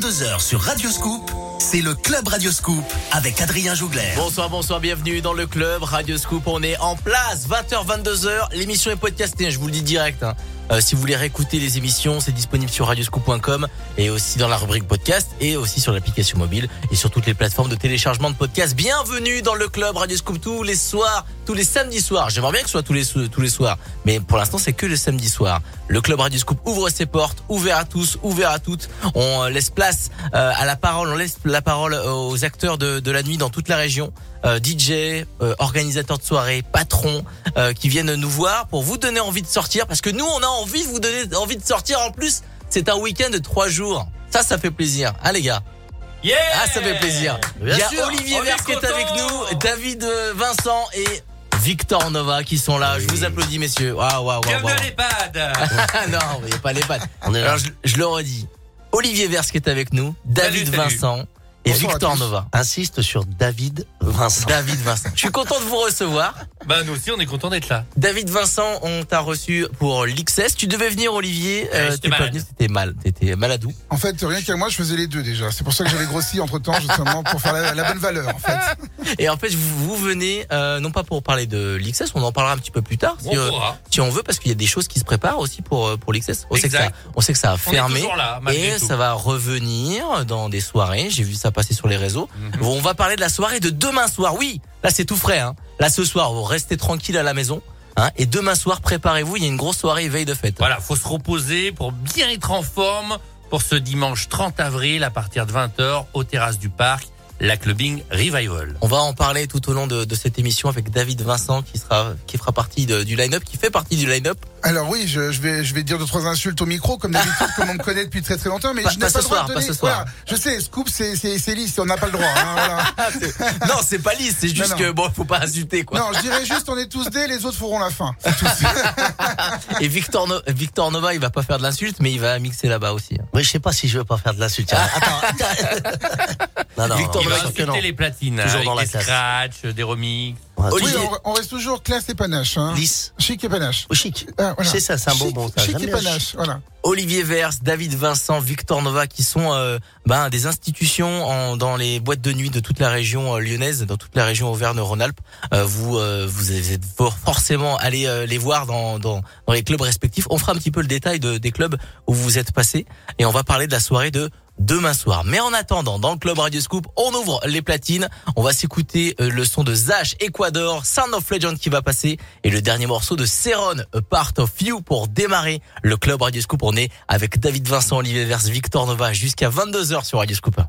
22h sur Radio Scoop, c'est le Club Radio Scoop avec Adrien Jougler. Bonsoir, bonsoir, bienvenue dans le club Radio Scoop. On est en place, 20h, 22h. L'émission est podcastée, je vous le dis direct. hein. Euh, si vous voulez réécouter les émissions, c'est disponible sur radioscoop.com et aussi dans la rubrique podcast et aussi sur l'application mobile et sur toutes les plateformes de téléchargement de podcasts. Bienvenue dans le club Radio Scoop tous les soirs, tous les samedis soirs. J'aimerais bien que ce soit tous les tous les soirs, mais pour l'instant c'est que le samedi soir. Le club Radio Scoop ouvre ses portes, ouvert à tous, ouvert à toutes. On euh, laisse place euh, à la parole, on laisse la parole aux acteurs de, de la nuit dans toute la région. Euh, DJ, euh, organisateurs de soirée, patrons euh, qui viennent nous voir pour vous donner envie de sortir. Parce que nous on a envie de vous donner envie de sortir. En plus c'est un week-end de trois jours. Ça ça fait plaisir. Ah les gars. Yeah ah ça fait plaisir. Il y a sûr, Olivier Vers qui est avec nous David Vincent et Victor Nova qui sont là. Je vous applaudis messieurs. Waouh waouh waouh Bienvenue à l'EHPAD. Non il n'y a pas pattes alors je, je le redis. Olivier Vers qui est avec nous David salut. Vincent et Bonsoir Victor. Nova. Insiste sur David Vincent. David Vincent je suis content de vous recevoir Bah nous aussi on est content d'être là. David Vincent, on t'a reçu pour l'XS. Tu devais venir, Olivier. Ouais, j'étais t'es pas venu, t'étais mal, t'étais maladou. En fait, rien qu'à moi, je faisais les deux déjà. C'est pour ça que j'avais grossi entre temps, justement, pour faire la, la bonne valeur, en fait. Et en fait, vous, vous venez, euh, non pas pour parler de l'XS, on en parlera un petit peu plus tard, si, On euh, pourra. si on veut, parce qu'il y a des choses qui se préparent aussi pour euh, pour l'XS. On sait que ça, on sait que ça a On est fermé. là, malgré Et tout. ça va revenir dans des soirées. J'ai vu ça passer sur les réseaux. Mhm. Bon, on va parler de la soirée de demain soir. Oui, là c'est tout frais. Hein. Là ce soir, vous restez tranquille à la maison. Hein, et demain soir, préparez-vous. Il y a une grosse soirée veille de fête. Voilà, faut se reposer pour bien être en forme pour ce dimanche 30 avril à partir de 20h aux terrasses du parc, la Clubbing Revival. On va en parler tout au long de, de cette émission avec David Vincent qui sera qui fera partie de- du line-up, qui fait partie du line-up. Alors oui, je, je vais, je vais dire deux trois insultes au micro, comme d'habitude, comme on me connaît depuis très très longtemps, mais Pas- je pas n'ai ce pas le droit soir, de pas donner. ce soir. Voilà, je sais, Scoop, c'est c'est c'est lisse, on n'a pas le droit. hein, voilà. non, c'est pas lisse, c'est juste non. que bon, faut pas insulter quoi. Non, je dirais juste, on est tous des, les autres feront la fin. Et Victor No- Victor Nova, il va pas faire de l'insulte, mais il va mixer là-bas aussi. hein. Oui, je sais pas si je veux pas faire de l'insulte. Tiens, Attends. non, non, Victor Il va les platines Toujours avec dans la des classe. scratchs, des remix. Oui, on, on reste toujours classe et panache. Hein. Lisse. Chic et panache. Ou chic. Ah, voilà. C'est ça, c'est un beau Chic- ça. Chic J'aime et bien. panache, voilà. Olivier Vers, David Vincent, Victor Nova, qui sont euh, ben, des institutions en, dans les boîtes de nuit de toute la région euh, lyonnaise, dans toute la région Auvergne-Rhône-Alpes. Euh, vous, euh, vous êtes for- forcément allé euh, les voir dans, dans, dans les clubs respectifs. On fera un petit peu le détail de, des clubs où vous êtes passés et on va parler de la soirée de demain soir. Mais en attendant, dans le club Radio Scoop, on ouvre les platines. On va s'écouter euh, le son de Zach Ecuador, Sound of Legend qui va passer et le dernier morceau de Seron, A Part of You pour démarrer le club Radio Scoop. On est avec David Vincent, Olivier Vers, Victor Nova jusqu'à 22h sur Radio Scoop.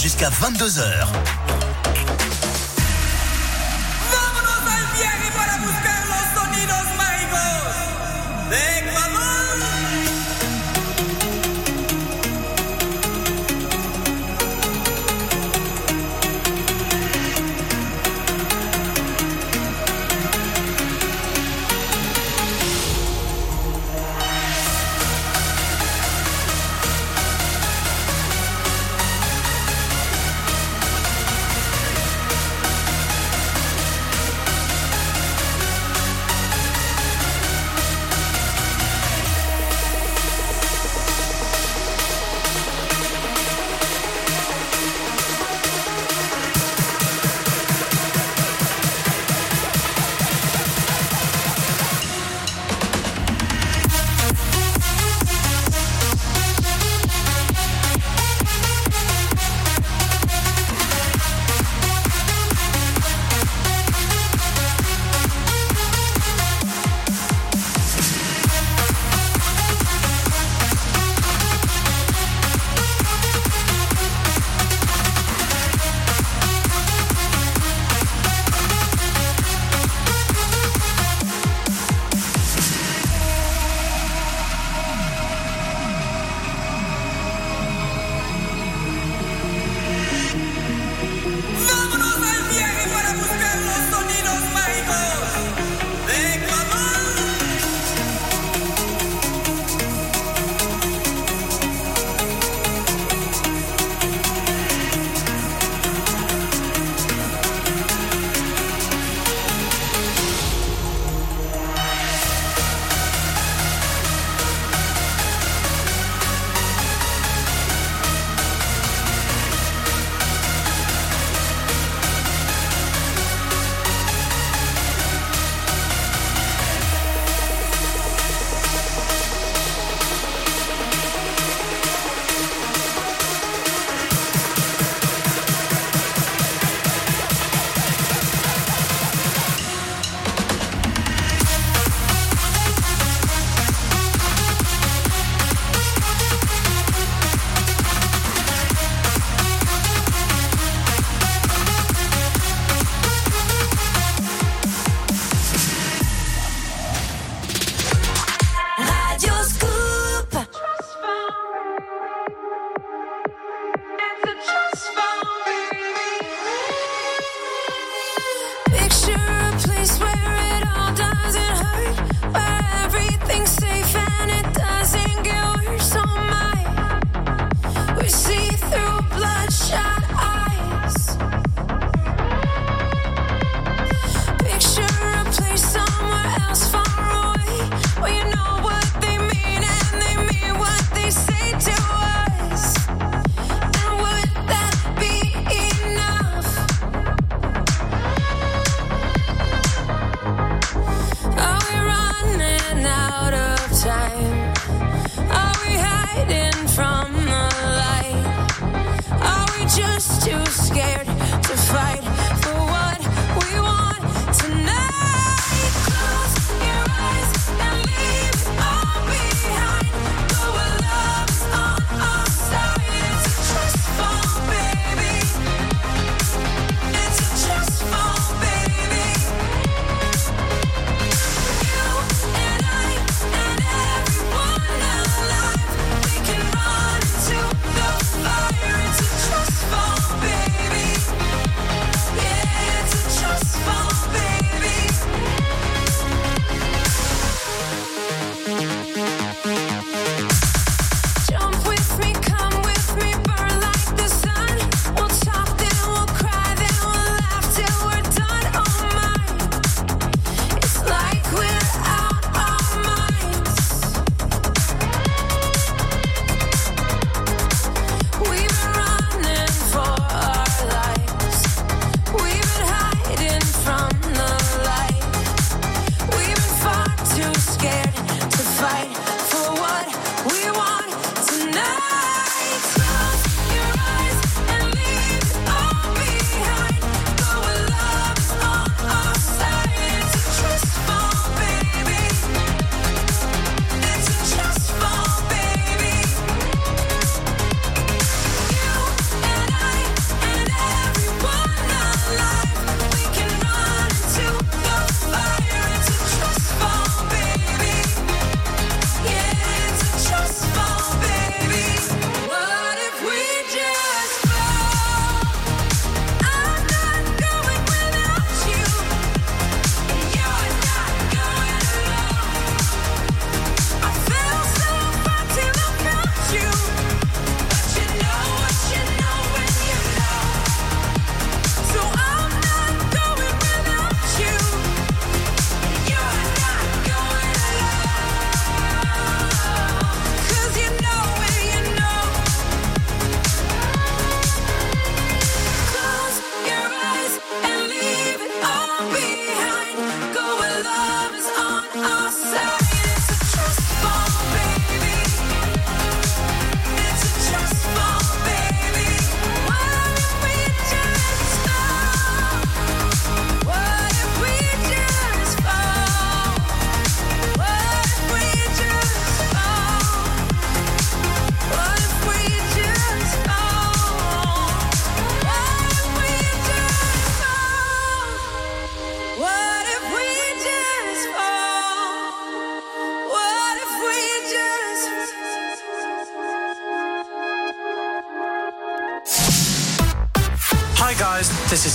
Jusqu'à 22h.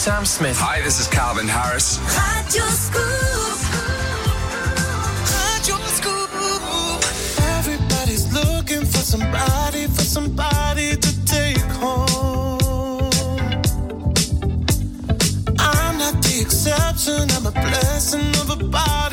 Sam Smith. Hi, this is Calvin Harris. Radio Scoop. Radio Scoop. Everybody's looking for somebody, for somebody to take home. I'm not the exception, I'm a blessing of a body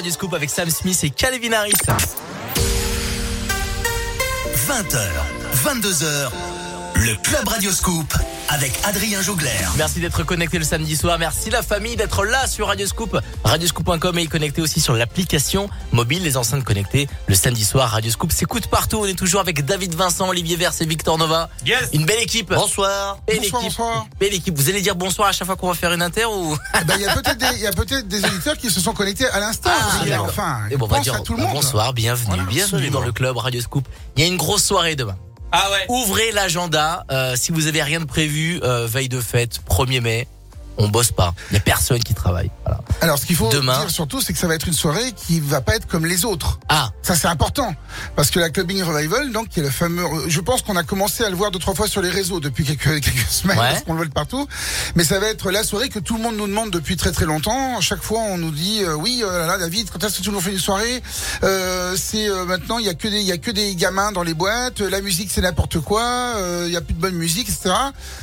Radio Scoop avec Sam Smith et Calvin Harris. 20h, 22h, le Club Radio Scoop avec Adrien Jougler. Merci d'être connecté le samedi soir. Merci la famille d'être là sur Radio Scoop. Radioscoop.com et connecté aussi sur l'application mobile, les enceintes connectées. Le samedi soir, Radio Scoop s'écoute partout. On est toujours avec David Vincent, Olivier Vers et Victor Nova. Yes. Une belle équipe. Bonsoir. Belle Bonsoir, équipe. bonsoir. Belle équipe. Vous allez dire bonsoir à chaque fois qu'on va faire une inter ou? Eh ben, Il y a peut-être des, des auditeurs qui se sont connectés à l'instant. Ah, enfin, Et bon, on va dire à tout le bah, monde. bonsoir, bienvenue, Voilà, bienvenue dans le club Radio Scoop. Il y a une grosse soirée demain. Ah. Ouvrez l'agenda. euh, si vous avez rien de prévu, euh, veille de fête, 1er mai, on bosse pas. Il y a personne qui travaille. Voilà. Alors, ce qu'il faut Demain. dire surtout, c'est que ça va être une soirée qui va pas être comme les autres. Ah, Ça, c'est important. Parce que la Clubbing Revival, donc, qui est le fameux, je pense qu'on a commencé à le voir deux, trois fois sur les réseaux depuis quelques, quelques semaines, Ouais. parce qu'on le voit de partout. Mais ça va être la soirée que tout le monde nous demande depuis très, très longtemps. Chaque fois, on nous dit, euh, oui, euh, là, David, quand est-ce que tu nous fais une soirée? Euh, c'est, euh, maintenant, il y a que des, il y a que des gamins dans les boîtes. La musique, c'est n'importe quoi. euh, Il y a plus de bonne musique, etc.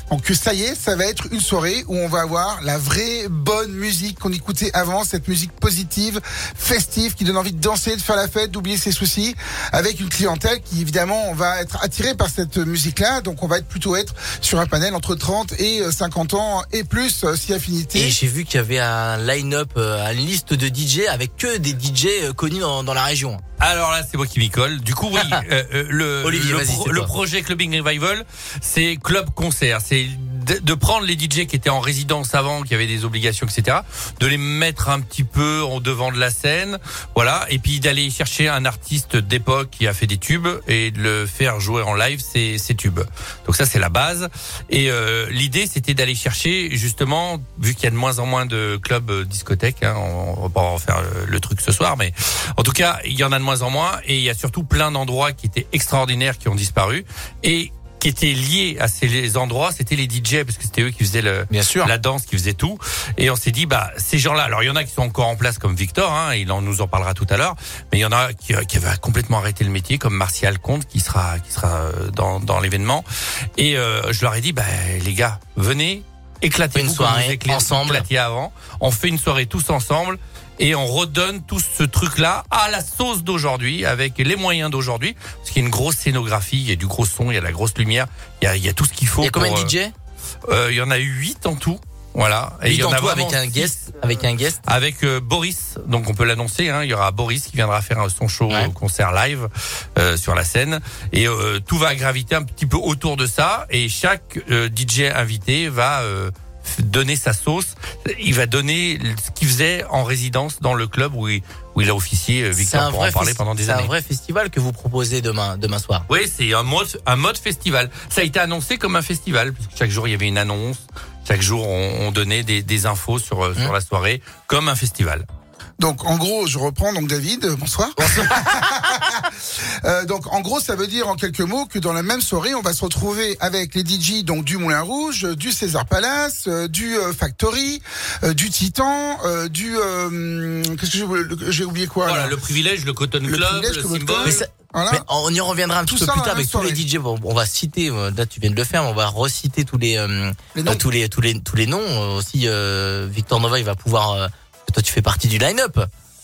Donc, ça y est, ça va être une soirée où on va avoir la vraie bonne musique qu'on écoutait avant, cette musique positive, festive, qui donne envie de danser, de faire la fête, d'oublier ses soucis, avec une clientèle qui évidemment va être attirée par cette musique-là. Donc on va être plutôt être sur un panel entre 30 et euh, 50 ans et plus, euh, si affinité. Et j'ai vu qu'il y avait un line-up, euh, une liste de DJ avec que des DJ euh, connus dans, dans la région. Alors là, c'est moi qui m'y colle. Du coup, oui, euh, euh, le, Olivier, le, pro- projet Clubbing Revival, c'est club concert. C'est de, prendre les DJ qui étaient en résidence avant, qui avaient des obligations, etc., de les mettre un petit peu en devant de la scène, voilà, et puis d'aller chercher un artiste d'époque qui a fait des tubes et de le faire jouer en live ces, ces tubes. Donc ça, c'est la base. Et euh, l'idée, c'était d'aller chercher justement, vu qu'il y a de moins en moins de clubs euh, discothèques, hein, on, va pas en faire le, le truc ce soir, mais en tout cas, il y en a de moins en moins et il y a surtout plein d'endroits qui étaient extraordinaires qui ont disparu et qui étaient liés à ces endroits, c'était les DJ parce que c'était eux qui faisaient le, Bien sûr. la danse, qui faisaient tout. Et on s'est dit, bah ces gens-là, alors il y en a qui sont encore en place comme Victor, hein, il en nous en parlera tout à l'heure, mais il y en a qui, euh, qui avaient complètement arrêté le métier, comme Martial Comte qui sera qui sera euh, dans, dans l'événement. Et euh, je leur ai dit, bah les gars, venez. Éclatez Une soirée ensemble. éclatiez avant. On fait une soirée tous ensemble et on redonne tout ce truc-là à la sauce d'aujourd'hui avec les moyens d'aujourd'hui. Parce qu'il y a une grosse scénographie, il y a du gros son, il y a de la grosse lumière, il y a, il y a tout ce qu'il faut. Il y a combien de euh, DJ euh, Il y en a eu 8 en tout. Voilà. Et il y en a avec un guest, avec un guest. avec euh, Boris, donc on peut l'annoncer. Hein, il y aura Boris qui viendra faire euh, son show Ouais. au concert live euh, sur la scène, et euh, tout va graviter un petit peu autour de ça. Et chaque euh, DJ invité va euh, donner sa sauce. Il va donner ce qu'il faisait en résidence dans le club où il, où il a officié. euh, Victor pour en parler pendant des C'est un années. vrai festival que vous proposez demain, demain soir. Oui, c'est un mode, un mode festival. Ça a été annoncé comme un festival, chaque jour il y avait une annonce. Chaque jour, on, on donnait des, des infos sur, euh, sur la soirée, comme un festival. Donc en gros, je reprends donc David, euh, bonsoir. Euh, donc en gros, ça veut dire en quelques mots que dans la même soirée, on va se retrouver avec les DJ donc du Moulin Rouge, euh, du César Palace, euh, du euh, Factory, euh, du Titan, euh, du euh, qu'est-ce que j'ai oublié quoi Voilà, là le privilège, le Cotton Le Club, le ça- Voilà. Mais on y reviendra un Tout petit peu plus tard avec tous les. DJ. Bon, on va citer, là tu viens de le faire, mais on va reciter tous les, euh, tous les tous les tous les noms. Aussi, euh, Victor Nova, il va pouvoir. Toi, tu fais partie du line-up.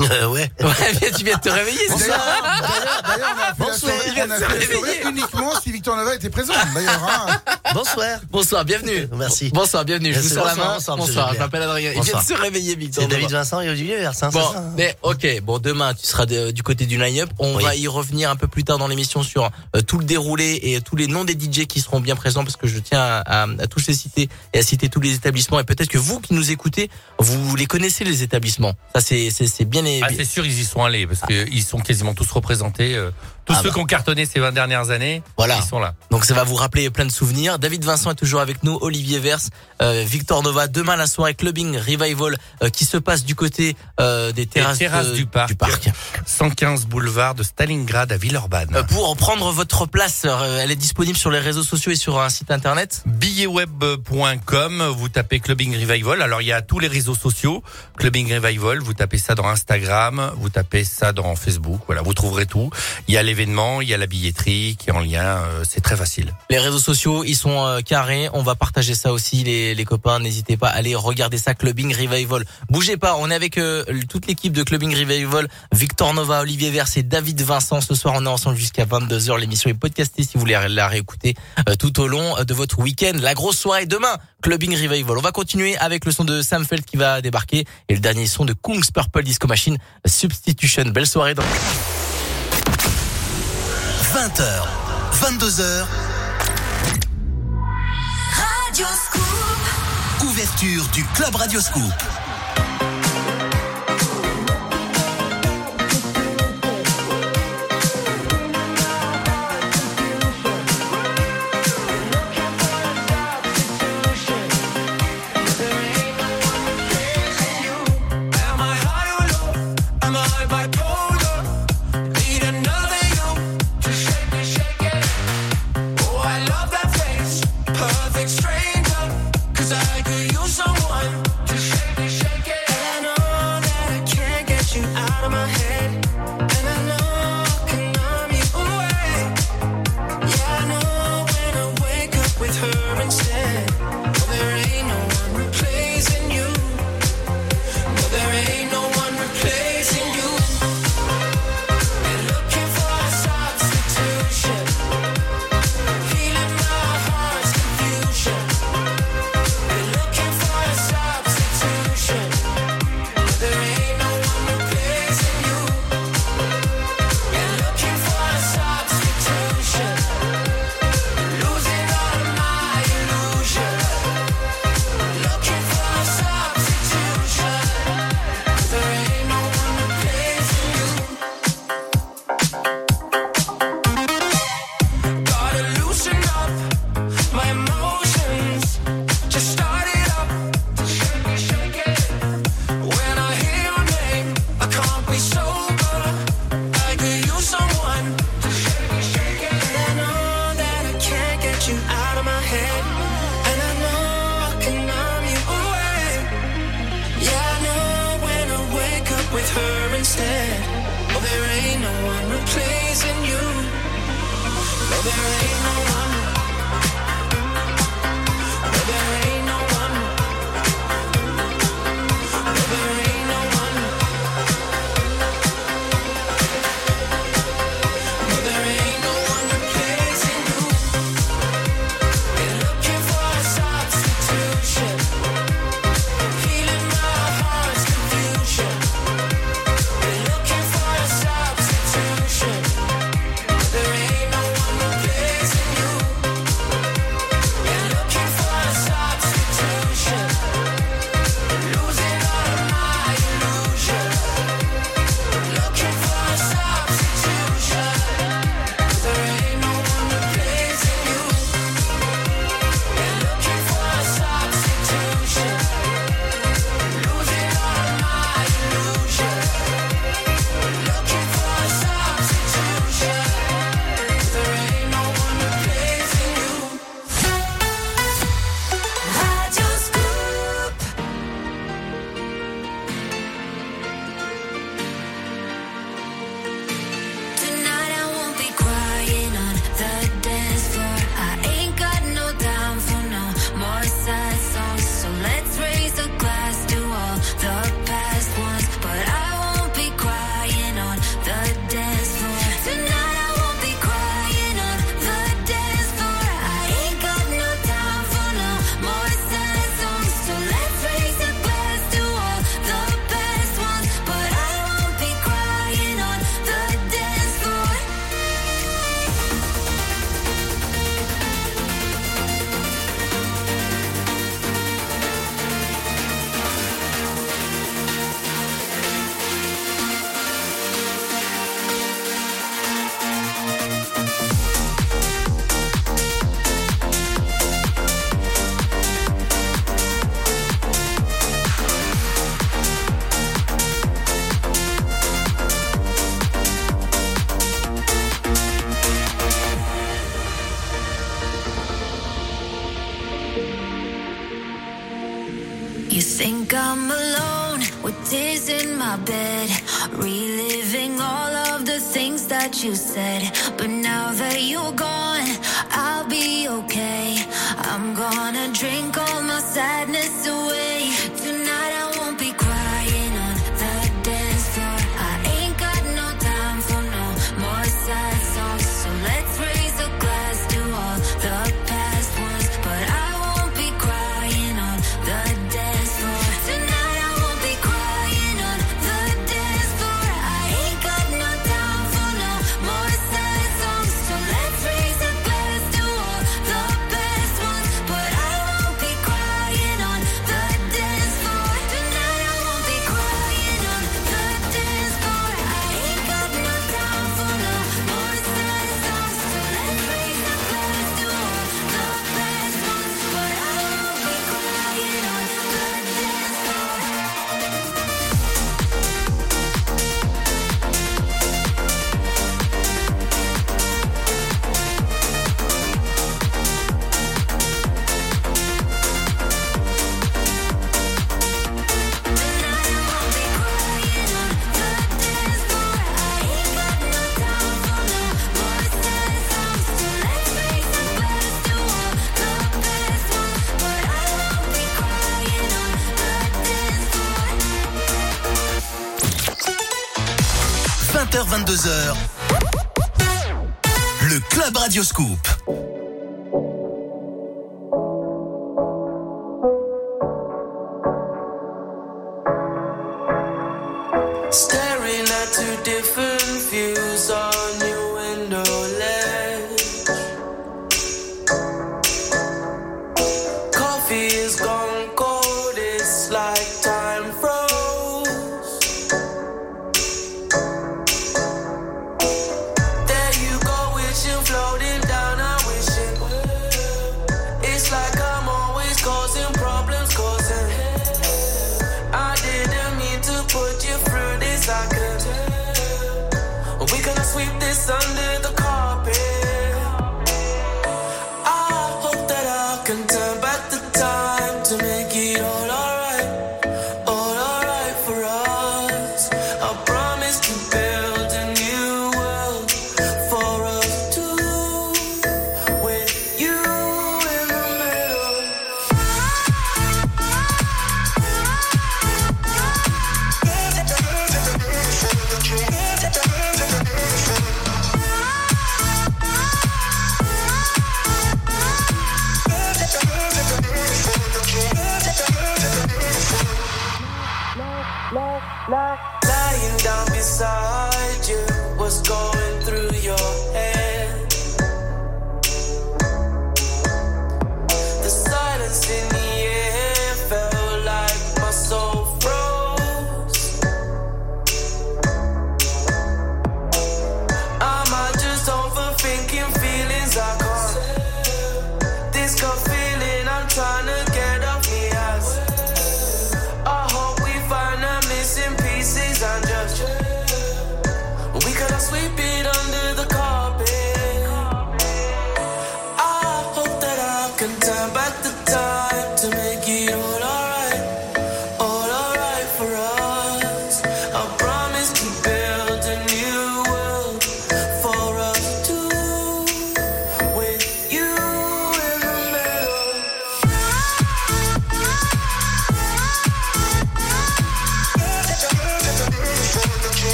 Euh, ouais. Ouais, tu viens de te réveiller, c'est ça d'ailleurs, on a fait la Bonsoir, soirée, il vient on a de se fait la réveiller. soirée uniquement si Victor Nova était présent. D'ailleurs, hein. Bonsoir. Bonsoir, bienvenue. Merci. Bonsoir, bienvenue. Je vous Merci, sers la bonsoir, main. bonsoir, Bonsoir, je m'appelle Adrien. Il vient Bonsoir. de se réveiller, Victor. C'est David. Vincent et Olivier Versin, Bon, ça hein mais ok, bon demain tu seras de- du côté du line-up. On Oui. va y revenir un peu plus tard dans l'émission sur euh, tout le déroulé et tous les noms des DJ qui seront bien présents parce que je tiens à, à- à tous les citer et à citer tous les établissements et peut-être que vous qui nous écoutez, vous les connaissez les établissements. Ça c'est bien Ah, c'est sûr, ils y sont allés parce qu'ils sont quasiment tous représentés. Tous Ah ceux bah. qui ont cartonné ces 20 dernières années, Voilà. ils sont là. Donc ça va vous rappeler plein de souvenirs. David Vincent est toujours avec nous, Olivier Vers, euh, Victor Nova. Demain la soirée Clubbing Revival euh, qui se passe du côté euh, des terrasses, terrasses de- du parc. 115 boulevard de Stalingrad à Villeurbanne. Euh, pour prendre votre place, euh, elle est disponible sur les réseaux sociaux et sur un site internet. billetweb.com, vous tapez Clubbing Revival. Alors il y a tous les réseaux sociaux, Clubbing Revival, vous tapez ça dans Instagram, vous tapez ça dans Facebook, voilà, vous trouverez tout. Il y a l'événement, il y a la billetterie qui est en lien, euh, c'est très facile. Les réseaux sociaux, ils sont euh, carrés. On va partager ça aussi, les, copains. N'hésitez pas à aller regarder ça, Clubbing Revival. Bougez pas, on est avec euh, toute l'équipe de Clubbing Revival. Victor Nova, Olivier Vers et David Vincent. Ce soir, on est ensemble jusqu'à 22h. L'émission est podcastée si vous voulez la réécouter tout au long de votre week-end. La grosse soirée demain, Clubbing Revival. On va continuer avec le son de Sam Feld qui va débarquer et le dernier son de Kungs Purple Disco Machine, Substitution. Belle soirée dans 20h, 22h, Radio Scoop. ouverture du Club Radio Scoop. Radio Scoop.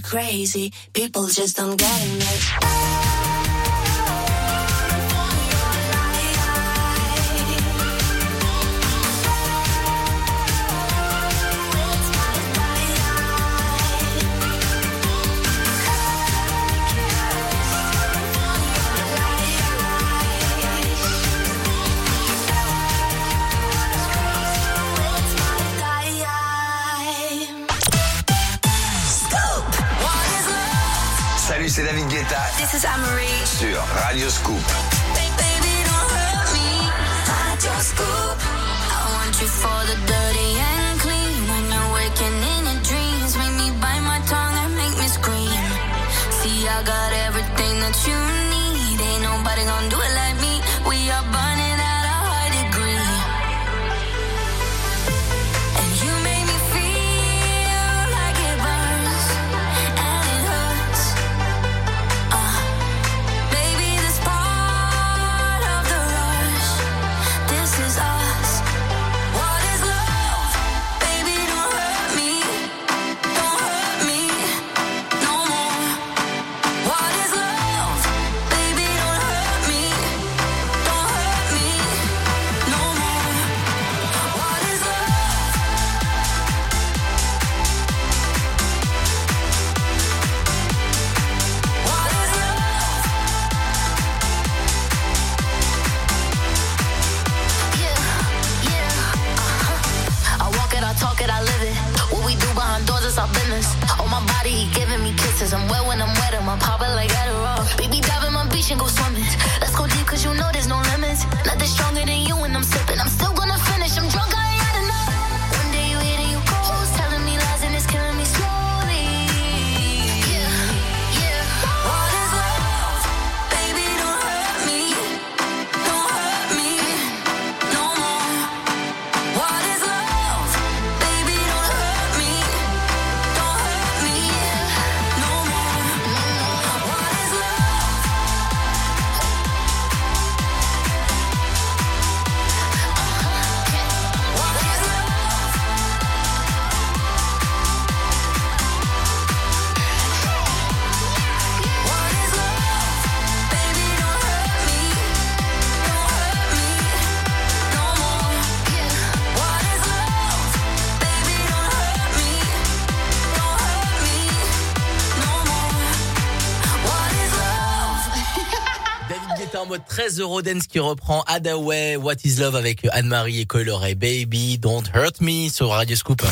Crazy. People just don't get at sur Radio Scoop. 13 Eurodance qui reprend Adaway, What is Love avec Anne-Marie et Coloré Baby, Don't Hurt Me sur Radio Scoop.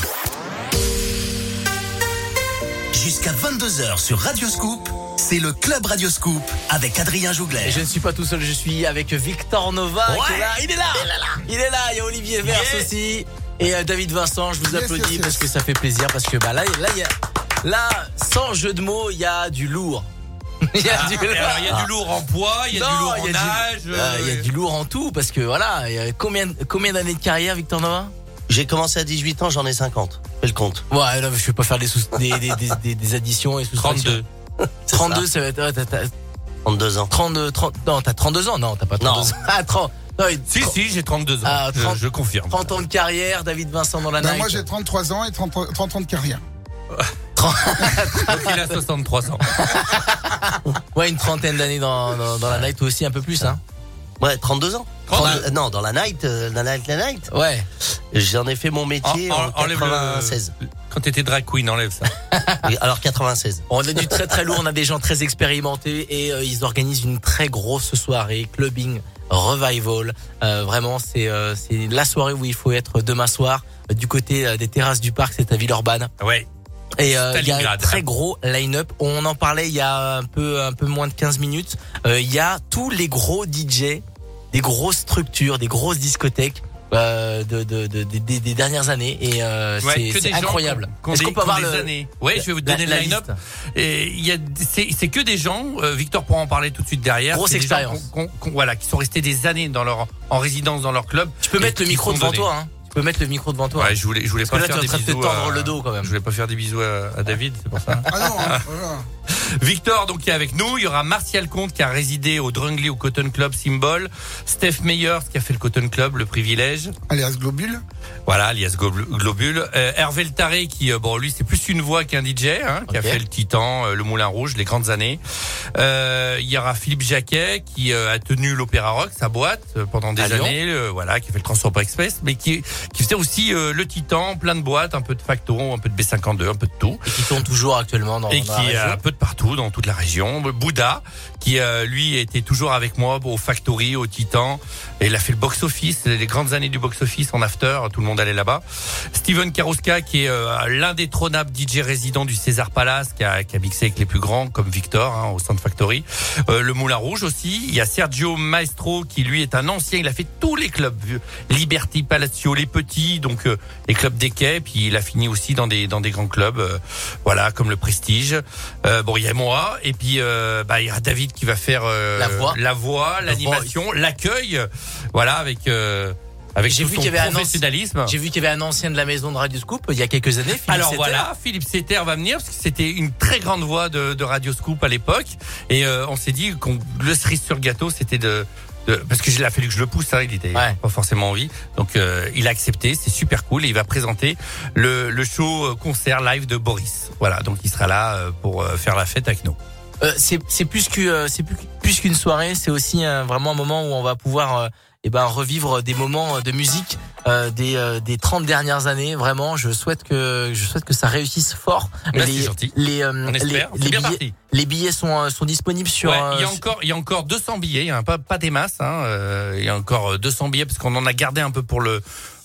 Jusqu'à 22h sur Radio Scoop, c'est le Club Radio Scoop avec Adrien Et Jouglet. je ne suis pas tout seul, je suis avec Victor Nova qui est là. Il est là. Il est là. Il y a Olivier Vers aussi. Et euh, David Vincent, je vous Yes, applaudis yes, yes. parce que ça fait plaisir. Parce que bah, là, là, il y a, là, sans jeu de mots, il y a du lourd. Il y a Ah, du alors, il y a du lourd en poids, il y a Non, du lourd en y a du- âge. Euh, Il y a euh, du lourd en tout parce que voilà, il y a combien, combien d'années de carrière, Victor Nova? J'ai commencé à 18 ans, j'en ai 50. Fais le compte. Ouais, non, mais je vais pas faire des, sous- des, des, des, des- des additions et soustractions. 32. C'est 32, ça. ça va être. ouais, t'as- t'as 32 ans. 32, 30, non, t'as 32 ans, non, t'as pas 32 Non. ans. Ah, 30, non, Si, si, j'ai 32 ans. Ah, Je- 30 je, confirme. 30 ans de carrière, David Vincent dans la Ben, night. moi, j'ai 33 ans et 30, 30 ans de carrière. Donc il a 63 ans. Ouais, une trentaine d'années dans, dans, dans la night, toi aussi un peu plus, hein. Ouais, 32 ans. 32. Bah, non, dans la night, euh, la night, la night. Ouais. J'en ai fait mon métier en, enlève 96. le. Quand t'étais drag queen, enlève ça. Oui, alors 96. On a du très très lourd, on a des gens très expérimentés et euh, ils organisent une très grosse soirée clubbing revival. Euh, vraiment, c'est euh, c'est la soirée où il faut être demain soir euh, du côté euh, des terrasses du parc, c'est à Villeurbanne. Ouais. Et euh, il y a un très gros line-up. On en parlait il y a un peu un peu moins de 15 minutes. Euh, Il y a tous les gros DJ, des grosses structures, des grosses discothèques. euh, de, de, de- de- des- dernières années et euh, Ouais, c'est incroyable. Est-ce qu'on peut ont avoir des le, années. Ouais, je vais vous donner la le line-up. Et il y a, c'est, c'est que des gens. euh, Victor pourra en parler tout de suite derrière. Grosse C'est des gens expérience. voilà, qui sont restés des années dans leur, en résidence dans leur club. Tu peux et mettre le micro devant toi. Hein. Tu peux mettre le micro devant toi. Ouais, je voulais, je voulais Parce que pas là, faire des train de te bisous. à- le dos, quand même. Je voulais pas faire des bisous à, à David, c'est pour ça. Ah non, hein, voilà. Victor, donc, qui est avec nous. Il y aura Martial Comte, qui a résidé au Drungly au Cotton Club Symbol. Steph Meyers, qui a fait le Cotton Club, le privilège. Alias Globule. Voilà, alias Glo- Globule. Euh, Hervé Le Taré, qui, euh, bon, lui, c'est plus une voix qu'un DJ, hein, qui a fait le Titan, euh, le Moulin Rouge, les grandes années. Euh, il y aura Philippe Jacquet, qui euh, a tenu l'Opéra Rock, sa boîte, euh, pendant des À années, euh, voilà, qui a fait le Transport Express, mais qui, qui faisait aussi euh, le Titan, plein de boîtes, un peu de Facto, un peu de B52, un peu de tout. Et qui tourne toujours actuellement dans, Et dans qui la est un région. peu de partout dans toute la région. Bouddha, qui euh, lui était toujours avec moi au Factory, au Titan. Et il a fait le box-office, les grandes années du box-office en after, tout le monde allait là-bas. Steven Karouska, qui est euh, l'indétrônable DJ résident du César Palace, qui a, qui a mixé avec les plus grands, comme Victor, hein, au Sound Factory. Euh, le Moulin Rouge aussi. Il y a Sergio Maestro, qui lui est un ancien, il a fait tous les clubs. Liberty, Palacio, les petits, donc euh, les clubs des quais, puis il a fini aussi dans des, dans des grands clubs. euh, voilà, comme le Prestige. Euh, bon, il y a moi, et puis euh, bah, il y a David qui va faire euh, La voix. la voix, l'animation, l'accueil, voilà, avec euh, avec J'ai vu qu'il y avait un professionnalisme. J'ai vu qu'il y avait un ancien de la maison de Radio Scoop il y a quelques années. Philippe Alors voilà, Philippe Setter va venir parce que c'était une très grande voix de, de Radio Scoop à l'époque et euh, on s'est dit qu'on le cerise sur le gâteau, c'était de, de- parce que il a fallu que je le pousse, hein, il était Ouais. pas forcément envie, donc euh, il a accepté, c'est super cool et il va présenter le, le show euh, concert live de Boris. Voilà, donc il sera là euh, pour euh, faire la fête avec nous. Euh, c'est c'est plus que c'est plus, plus qu'une soirée, c'est aussi euh, vraiment un moment où on va pouvoir euh, eh ben revivre des moments euh, de musique euh, des euh, des 30 dernières années. Vraiment, je souhaite que je souhaite que ça réussisse fort. Les gentil. les euh, On les, les bien billets, parti. les billets sont sont disponibles sur Ouais, il y a encore, il y a encore 200 billets, hein, pas, pas des masses. Hein, il y a encore 200 billets parce qu'on en a gardé un peu pour le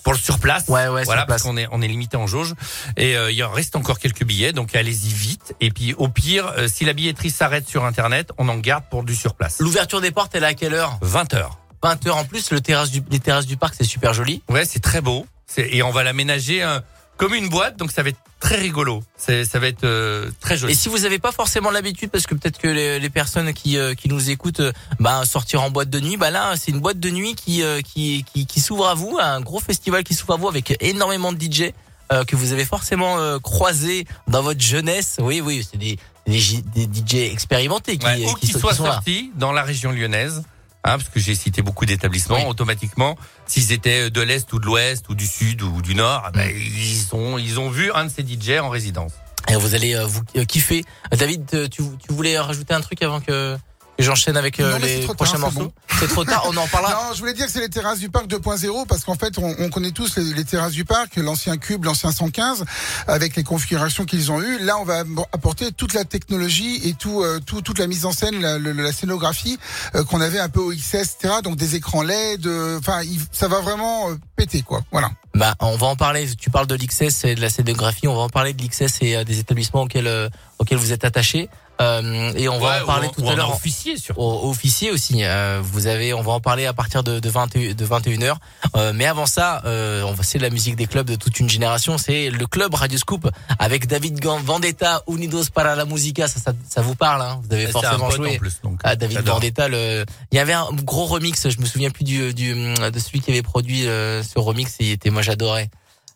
pour le surplace. Ouais, ouais, voilà, sur parce qu'on est on est limité en jauge et euh, il en reste encore quelques billets, donc allez-y vite. Et puis au pire, euh, si la billetterie s'arrête sur internet, on en garde pour du surplace. L'ouverture des portes, elle est à quelle heure? 20 heures. 20 heures en plus. Le terrasse du, les terrasses du parc, c'est super joli. Ouais, c'est très beau. Et on va l'aménager euh, comme une boîte, donc ça va être très rigolo. Ça va être euh, très joli. Et si vous n'avez pas forcément l'habitude, parce que peut-être que les, les personnes qui, euh, qui nous écoutent, euh, bah, sortir en boîte de nuit, bah là, c'est une boîte de nuit qui, euh, qui, qui, qui s'ouvre à vous, un gros festival qui s'ouvre à vous avec énormément de DJ euh, que vous avez forcément euh, croisés dans votre jeunesse. Oui, oui, c'est des, des, DJ expérimentés qui, Ouais, ou qui sont, soient qui sont là. sortis dans la région lyonnaise, hein, parce que j'ai cité beaucoup d'établissements, Oui. automatiquement, s'ils étaient de l'Est ou de l'Ouest ou du Sud ou du Nord, ah ben, ils, ont, ils ont vu un de ces DJ en résidence. Et vous allez euh, vous euh, kiffer. Euh, David, euh, tu, tu voulais rajouter un truc avant que Et j'enchaîne avec euh, Non, les prochains morceaux. bon. C'est trop tard, on en parlera. Non, je voulais dire que c'est les terrasses du parc 2.0 parce qu'en fait, on, on connaît tous les, les terrasses du parc, l'ancien cube, l'ancien 115, avec les configurations qu'ils ont eues. Là, on va apporter toute la technologie et tout, euh, tout toute la mise en scène, la, scénographie euh, qu'on avait un peu au XS, etc. Donc des écrans LED. Enfin, ça va vraiment péter, quoi. Voilà. Bah, on va en parler. Tu parles de l'XS et de la scénographie. On va en parler de l'XS et des établissements auxquels auxquels vous êtes attachés. Euh, et on va Ouais, en parler ou- tout ou à l'heure. officier, officier aussi. Euh, vous avez, on va en parler à partir de, de 21 de 21 h Euh, mais avant ça, euh, on va c'est la musique des clubs de toute une génération. C'est le club Radio Scoop avec David Gan- Vendetta, Unidos para la Musica. Ça, ça, ça vous parle, hein Vous avez forcément joué. en plus, donc. Ah, David. Vendetta, le... il y avait un gros remix, je me souviens plus du, du de celui qui avait produit euh, ce remix, il était moi j'adorais.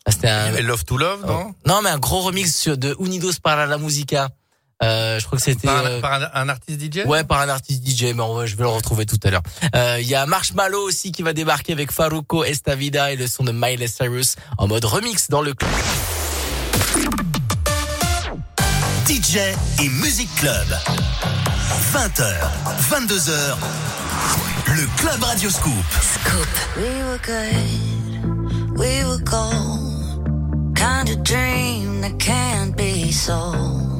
C'était Il y un avait Love to Love, non? Non mais un gros remix de Unidos para la Musica. Euh, je crois que c'était Par, un- euh, par un, un artiste DJ Ouais, par un artiste DJ, mais en vrai, je vais le retrouver tout à l'heure. Euh, Il y a Marshmallow aussi qui va débarquer avec Faruko Estavida et le son de Miley Cyrus en mode remix dans le club. DJ et Music Club. 20h, 22h, le Club Radio Scoop. We were good, we were gold. Kind of dream that can't be sold.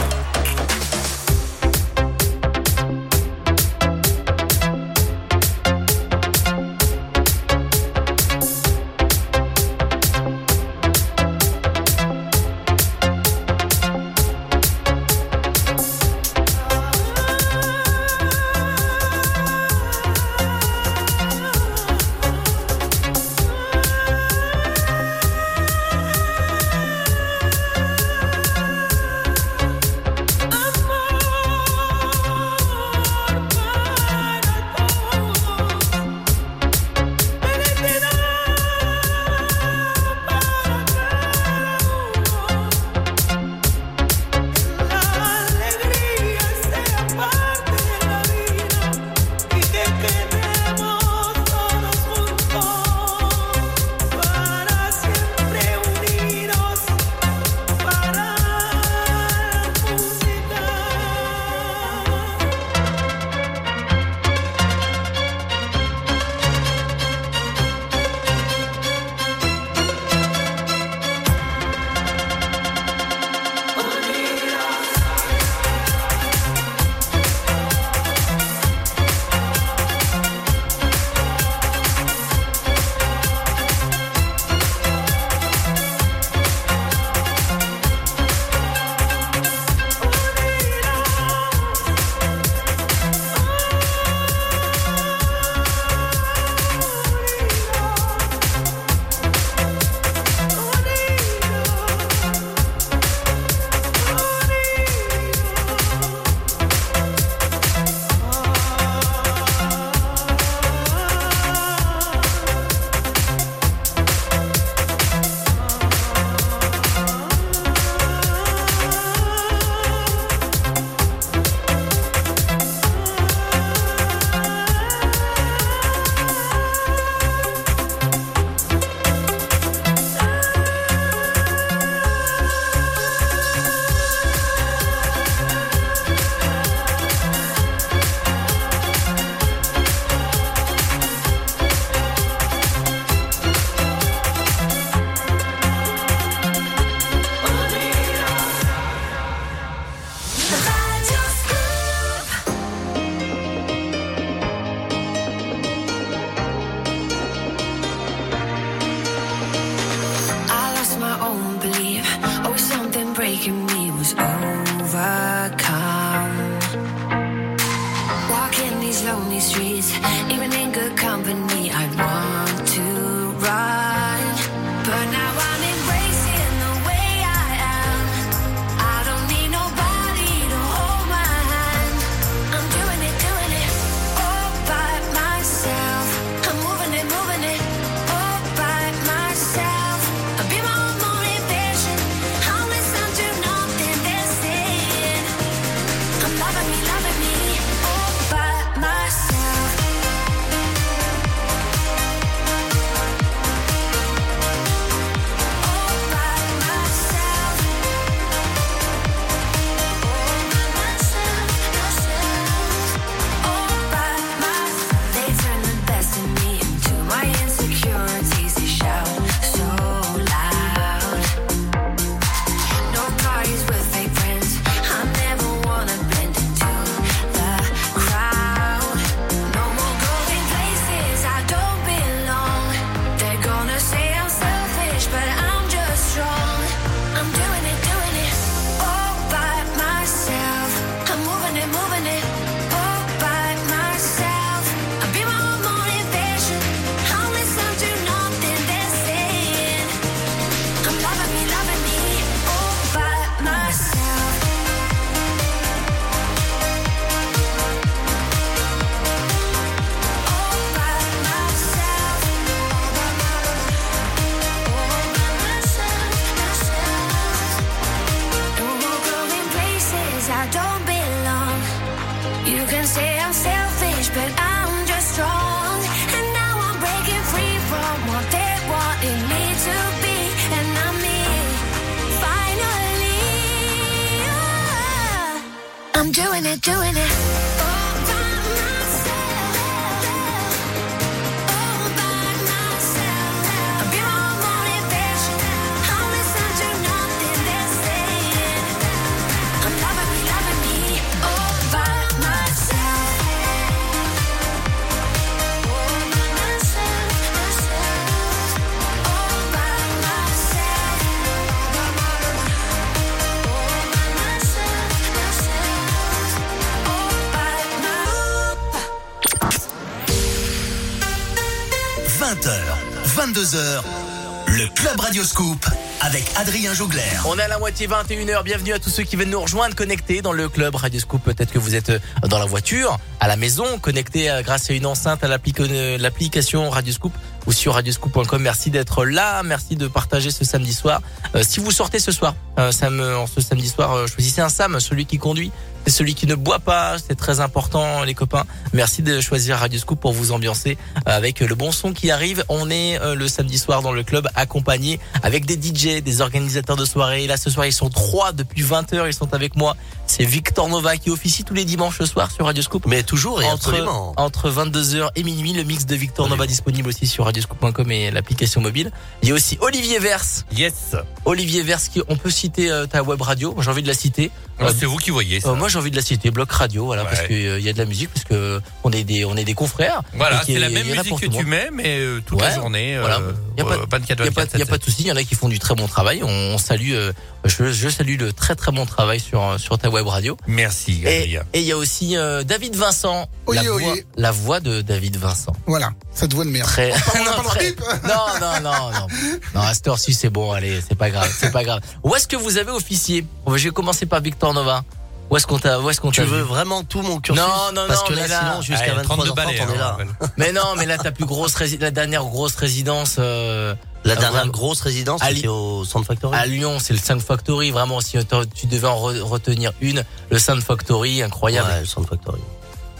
Club Radio Scoop avec Adrien Jougler. On est à la moitié 21h. Bienvenue à tous ceux qui viennent nous rejoindre connectés dans le club Radio Scoop. Peut-être que vous êtes euh, dans la voiture, à la maison, connectés euh, grâce à une enceinte à euh, l'application Radio Scoop ou sur radioscoop.com. Merci d'être là. Merci de partager ce samedi soir. Si vous sortez ce soir, ce samedi soir, choisissez un Sam, celui qui conduit. C'est celui qui ne boit pas, c'est très important les copains. Merci de choisir Radio Scoop pour vous ambiancer euh, avec le bon son qui arrive. On est euh, le samedi soir dans le club accompagné avec des DJ, des organisateurs de soirée. Là ce soir ils sont trois depuis 20h, ils sont avec moi. C'est Victor Nova qui officie tous les dimanches ce soir sur Radio Scoop. Mais toujours et entre, absolument. entre 22h et minuit, le mix de Victor Nova disponible aussi sur radioscoop.com et l'application mobile. Il y a aussi Olivier Verse. Yes. Olivier Verse qui, on peut citer euh, ta web radio? J'ai envie de la citer. Ah, Euh, c'est vous qui voyez ça. euh, moi j'ai envie de la citer, Bloc Radio, voilà, Ouais. parce qu'il y a de la musique, parce que on est des, on est des confrères. Voilà, c'est la même musique que tu mets, mais euh, toute la Ouais, journée. voilà. euh, Y a pas de- euh, 24 Il n'y a, pas- 24 y a pas de souci, il y en a qui font du très bon travail. On, on salue, euh, je, je salue le très très bon travail sur euh, sur ta web radio. Merci, Et il y a aussi euh, David Vincent, Oyez, la, voix, oyez. la voix de David Vincent. Voilà, cette voix de merde. Très, on non, pas très- non, non, non, non. Non, à cette heure-ci, c'est bon, allez, c'est pas grave, c'est pas grave. Où est-ce que vous avez officié Je vais commencer par Victor Nova. Où est-ce qu'on t'a, où est-ce qu'on Tu veux vraiment tout mon cursus Non, non, Parce non, que mais là, là- sinon, jusqu'à Allez, 23h30, balais, on est hein, là. Mais non, mais là, ta plus grosse, rési- la dernière grosse résidence euh, La dernière grosse résidence, c'était au Sound Factory. à Lyon, c'est le Sound Factory. Vraiment, si tu devais en re- retenir une, le Sound Factory, incroyable. Ouais, le Sound Factory.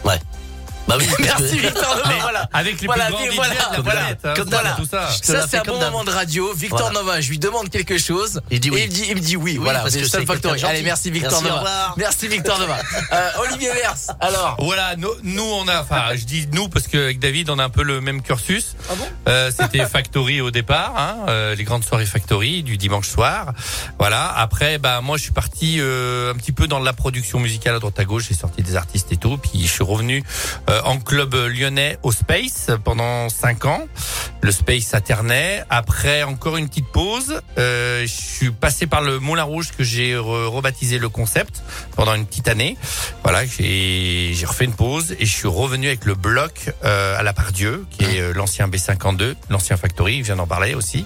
Ouais. Bah oui, Merci Victor Nova. Voilà. avec les Voilà, plus grands voilà, de la voilà. planète, hein, Comme voilà, tout ça. Je te Ça, c'est un comme bon moment de radio. Victor Voilà. Nova, je lui demande quelque chose. Il dit oui. Et il, dit, il me dit oui. Voilà, parce que c'est quelqu'un Factory. de Allez, gentil. merci Victor Merci, au Nova. revoir. Merci Victor Nova. Euh, Olivier Vers, alors. Voilà, nous, nous, on a, enfin, je dis nous parce qu'avec David, on a un peu le même cursus. Ah bon? Euh, C'était Factory au départ, hein, euh, les grandes soirées Factory du dimanche soir. Voilà. Après, bah moi, je suis parti euh, un petit peu dans la production musicale à droite à gauche. J'ai sorti des artistes et tout. Puis je suis revenu euh, en club lyonnais au Space pendant cinq ans. Le Space à. Après, encore une petite pause. Euh, je suis passé par le Moulin Rouge que j'ai re- rebaptisé le concept pendant une petite année. Voilà, j'ai refait une pause et je suis revenu avec le bloc euh, à la Pardieu, qui est euh, l'ancien B52, l'ancien Factory, il vient d'en parler aussi.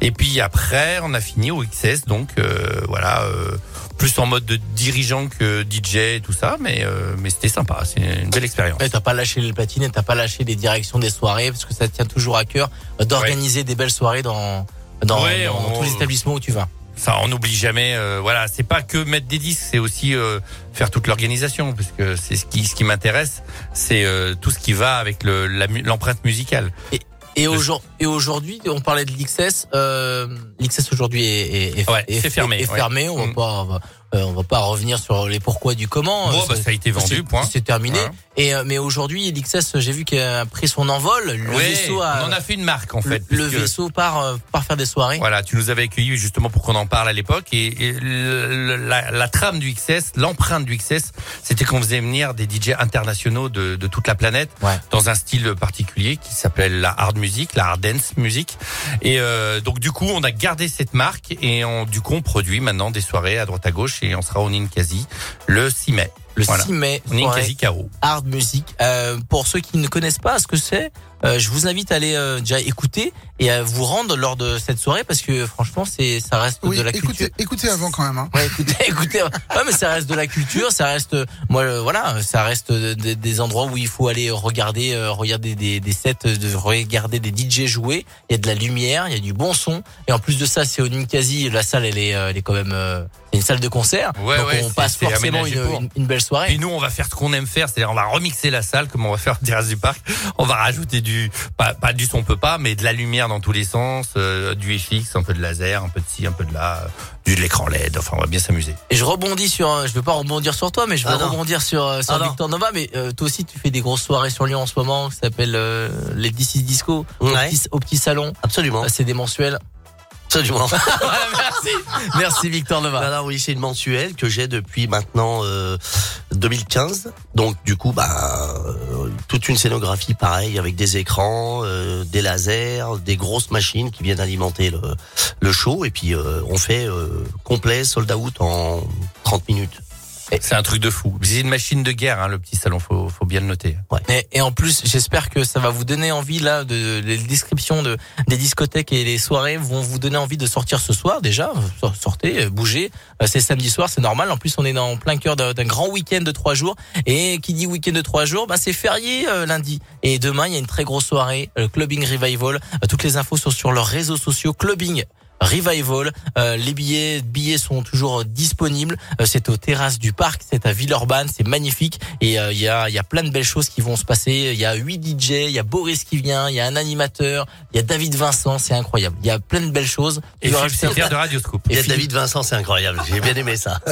Et puis après, on a fini au XS, donc euh, voilà, euh, plus en mode de dirigeant que DJ et tout ça, mais euh, mais c'était sympa, c'est une belle expérience. Ouais, t'as pas lâché les platines et t'as pas lâché les directions des soirées parce que ça tient toujours à cœur euh, d'organiser des belles soirées dans dans, Ouais, dans- on- tous les établissements où tu vas. Ça, on n'oublie jamais. euh, voilà, c'est pas que mettre des disques, c'est aussi euh, faire toute l'organisation, parce que c'est ce qui ce qui m'intéresse, c'est euh, tout ce qui va avec le l'empreinte musicale. Et, et aujourd'hui, on parlait de l'XS. Euh, L'XS aujourd'hui est, est, est- Ouais, est- fermé, ouais. fermé. On va Mm. pas, on va, euh, on va pas revenir sur les pourquoi du comment. Bon, bah, ça a été vendu, point. C'est terminé. Ouais. Et euh, mais aujourd'hui, l'XS, j'ai vu qu'il a pris son envol. Le vaisseau a, on en a fait une marque en fait. le vaisseau part euh, part faire des soirées. Voilà, tu nous avais accueillis justement pour qu'on en parle à l'époque et, et le- la, la trame du XS, l'empreinte du XS, c'était qu'on faisait venir des DJ internationaux de, de toute la planète Ouais. dans un style particulier qui s'appelle la hard music, la hard dance music. Et euh, donc du coup, on a gardé cette marque et on, du coup, on produit maintenant des soirées à droite à gauche et on sera au Ninkasi le 6 mai. Le Voilà. 6 mai, soirée Ninkasi Karo. hard music. Euh, pour ceux qui ne connaissent pas ce que c'est, je vous invite à aller euh, déjà écouter et à vous rendre lors de cette soirée parce que franchement, c'est ça reste Oui, de la culture. écoutez, écoutez avant quand même. Hein. Ouais, écoutez, écoutez, ouais, mais ça reste de la culture, ça reste, euh, moi, euh, voilà, ça reste euh, des, des endroits où il faut aller regarder, euh, regarder des, des sets, euh, de regarder des DJ jouer. Il y a de la lumière, il y a du bon son, et en plus de ça, c'est au Ninkasi, la salle, elle est, euh, elle est quand même, euh, C'est une salle de concert. Ouais, donc ouais, on passe forcément une belle soirée. Et nous, on va faire ce qu'on aime faire, c'est-à-dire on va remixer la salle, comme on va faire au terrasse du parc. On va rajouter du, pas, pas du son, on peut pas, mais de la lumière dans tous les sens, euh, du FX, un peu de laser, un peu de ci, un peu de là, euh, du de l'écran LED. Enfin, on va bien s'amuser. Et je rebondis sur, euh, je veux pas rebondir sur toi, mais je veux Ah rebondir sur, sur Ah. Victor Nova. Mais euh, toi aussi, tu fais des grosses soirées sur Lyon en ce moment, qui s'appellent euh, les DC Disco, au, petit, au petit salon. Absolument. Euh, C'est des mensuels. Absolument. Merci, merci Victor. Non, non, oui, c'est une mensuelle que j'ai depuis maintenant euh, 2015. Donc du coup, bah, euh, toute une scénographie pareil avec des écrans, euh, des lasers, des grosses machines qui viennent alimenter le, le show. Et puis euh, on fait euh, complet, sold out en 30 minutes. C'est un truc de fou. C'est une machine de guerre, hein, le petit salon, faut, faut bien le noter. Et, et en plus, j'espère que ça va vous donner envie là de les descriptions de des discothèques et les soirées vont vous donner envie de sortir ce soir déjà. Sor- Sortez, euh, bougez. Euh, C'est samedi soir, c'est normal. En plus, on est dans en plein cœur d'un grand week-end de trois jours. Et qui dit week-end de trois jours, bah c'est férié euh, lundi. Et demain, il y a une très grosse soirée, Clubbing Revival. Toutes les infos sont sur leurs réseaux sociaux. Clubbing. Revival, Euh, les billets billets sont toujours disponibles. Euh, c'est aux terrasses du parc, c'est à Villeurbanne, c'est magnifique et euh, il y a il y a plein de belles choses qui vont se passer. Il y a huit DJ, il y a Boris qui vient, il y a un animateur, il y a David Vincent, c'est incroyable. Il y a plein de belles choses. Et rajouter- Saint-Pierre de Radioscope. Il y a David Vincent, c'est incroyable. J'ai bien aimé ça.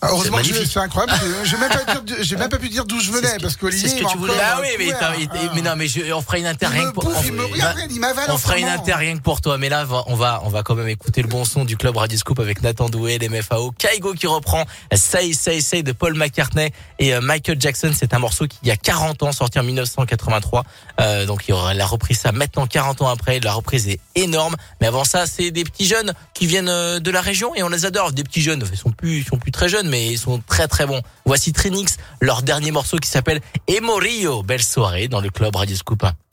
Ah, Heureusement que C'est incroyable. J'ai même même pas pu dire d'où je venais parce qu'Olivier. c'est ce que tu voulais. Ah oui, mais, Ah. non, mais je, on fera une inter rien que pour. bouffe, on- il me on- regarde, il m'avale On en fera une inter rien que pour toi. Mais là, on va, on va quand même écouter le bon son du club Radioscope avec Nathan Doué, les MFAO, Kaigo qui reprend Say Say Say de Paul McCartney et euh, Michael Jackson. C'est un morceau qui il y a 40 ans, sorti en 1983. Euh, donc il a repris ça maintenant 40 ans après. La reprise est énorme. Mais avant ça, c'est des petits jeunes qui viennent euh, de la région et on les adore. Des petits jeunes, ils sont plus, ils sont plus très jeunes, mais ils sont très très bons. Voici Trinix, leur dernier morceau qui s'appelle Emorio. Belle soirée dans le club Radioscope. Memoriou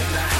in the house.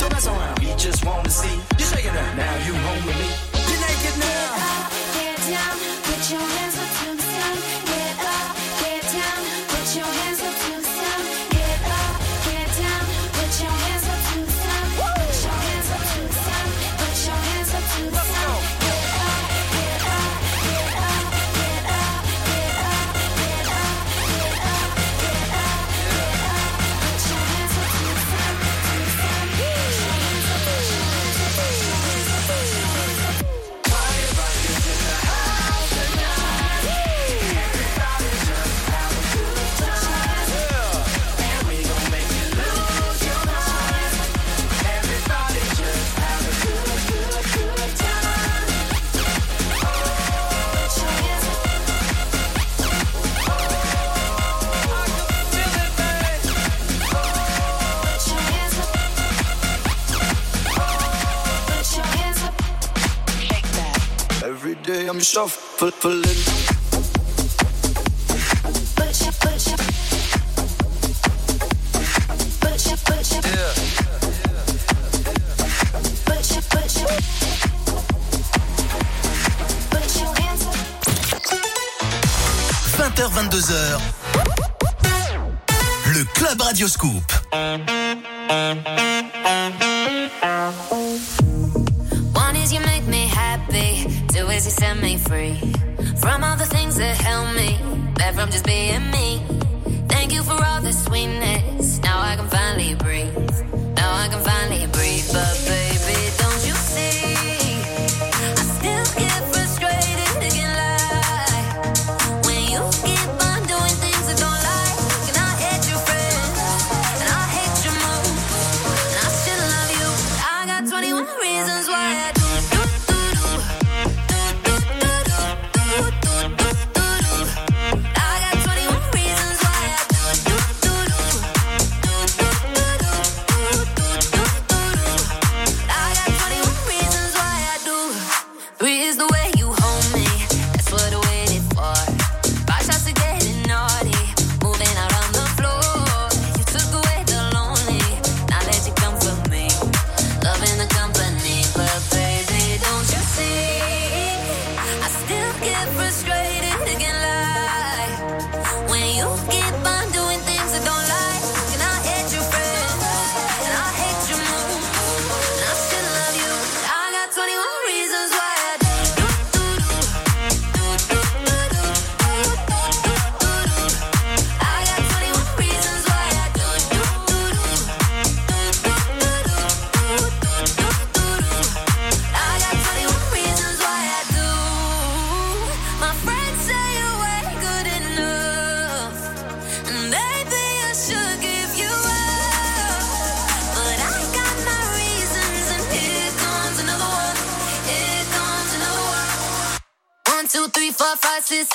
eyes on her. He just wanna see you shaking her. Now you home with me. You're naked now. day I'm shuffling. Le Club Radioscoup free from all the things that held me back from just being me. Thank you for all the sweetness. Now I can finally breathe.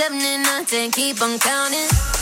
Seven, eight, nine, ten. Keep on counting.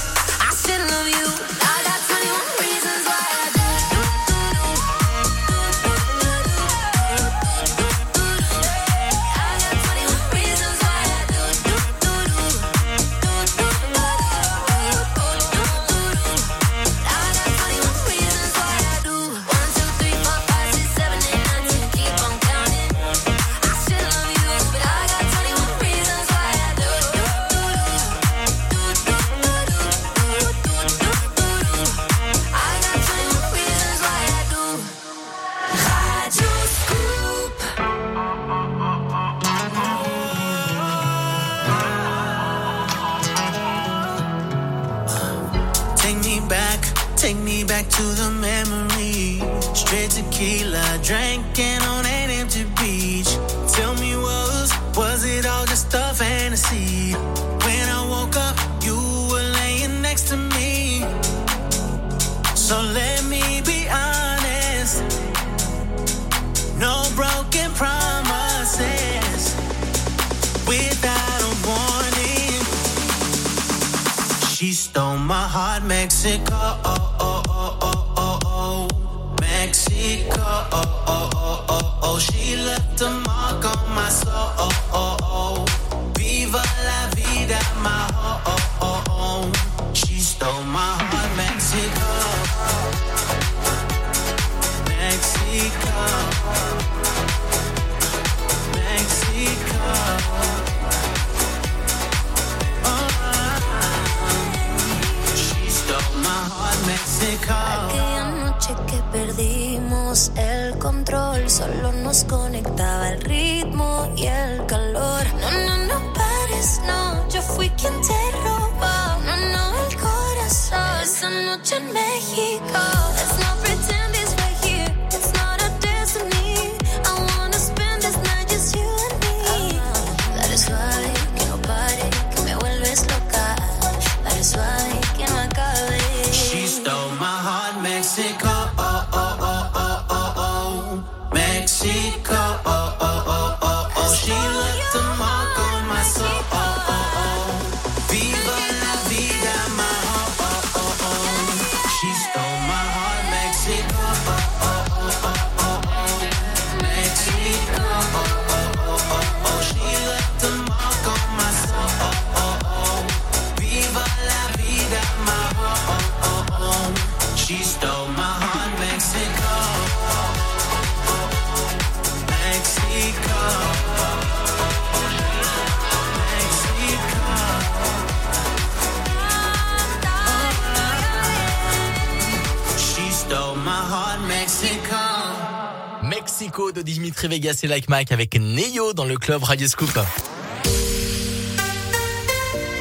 Dimitri Vegas et Like Mike avec Neo dans le club Radio Scoop.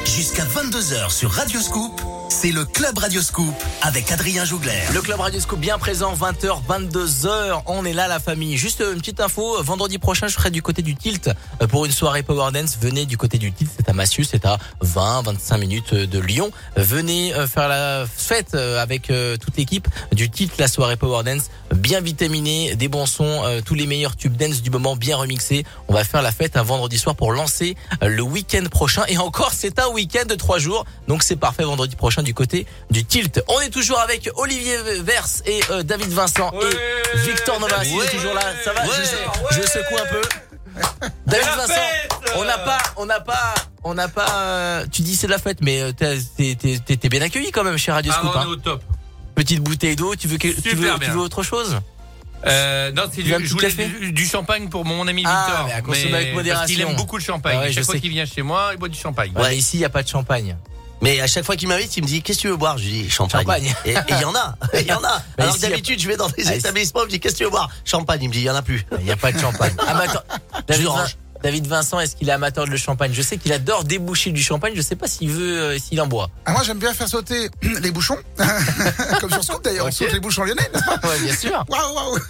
Jusqu'à 22h sur Radio Scoop, c'est le Club Radio Scoop avec Adrien Jougler. Le club Radio Scoop bien présent, 20h, 22h. On est là, la famille. Juste une petite info. Vendredi prochain, je serai du côté du Tilt euh, pour une soirée Power Dance. Venez du côté du Tilt. C'est à Massieu. C'est à 20, 25 minutes de Lyon. Venez euh, faire la fête euh, avec euh, toute l'équipe du Tilt, la soirée Power Dance. Bien vitaminée, des bons sons, euh, tous les meilleurs tubes dance du moment bien remixés. On va faire la fête un vendredi soir pour lancer euh, le week-end prochain. Et encore, c'est un week-end de trois jours. Donc c'est parfait vendredi prochain du côté du Tilt. On est toujours avec Olivier Verse et euh, David Vincent et Victor Novas. Il est toujours là. Ça va je, je secoue un peu. David Vincent, fête on n'a pas, on n'a pas, on n'a pas. euh, tu dis c'est de la fête, mais euh, t'es bien accueilli quand même chez Radio Ah, Scoop. on hein. est au top. Petite bouteille d'eau. Tu veux que, tu veux, tu bien. veux autre chose? Euh, non, c'est du, je voulais du, du champagne pour mon ami Ah, Victor. mais avec Parce modération. qu'il aime beaucoup le champagne. Ah ouais, je Chaque fois qu'il vient chez moi, il boit du champagne. Ouais, ici, il n'y a pas de champagne. Mais à chaque fois qu'il m'invite, il me dit Qu'est-ce que tu veux boire? Je lui dis Champagne. Champagne. Et il y en a, il y en a. Mais Alors a- d'habitude, je vais dans des Ah, établissements, je me dis Qu'est-ce que tu veux boire? Champagne. Il me dit Il y en a plus. Il n'y a pas de champagne. Ah, mais attends, d'orange. David Vincent, est-ce qu'il est amateur de le champagne? Je sais qu'il adore déboucher du champagne. Je sais pas s'il veut, euh, s'il en boit. Ah, moi, j'aime bien faire sauter les bouchons. Comme sur Scoop d'ailleurs, on saute les bouchons lyonnais, n'est-ce pas? Ouais, bien sûr. Waouh, waouh.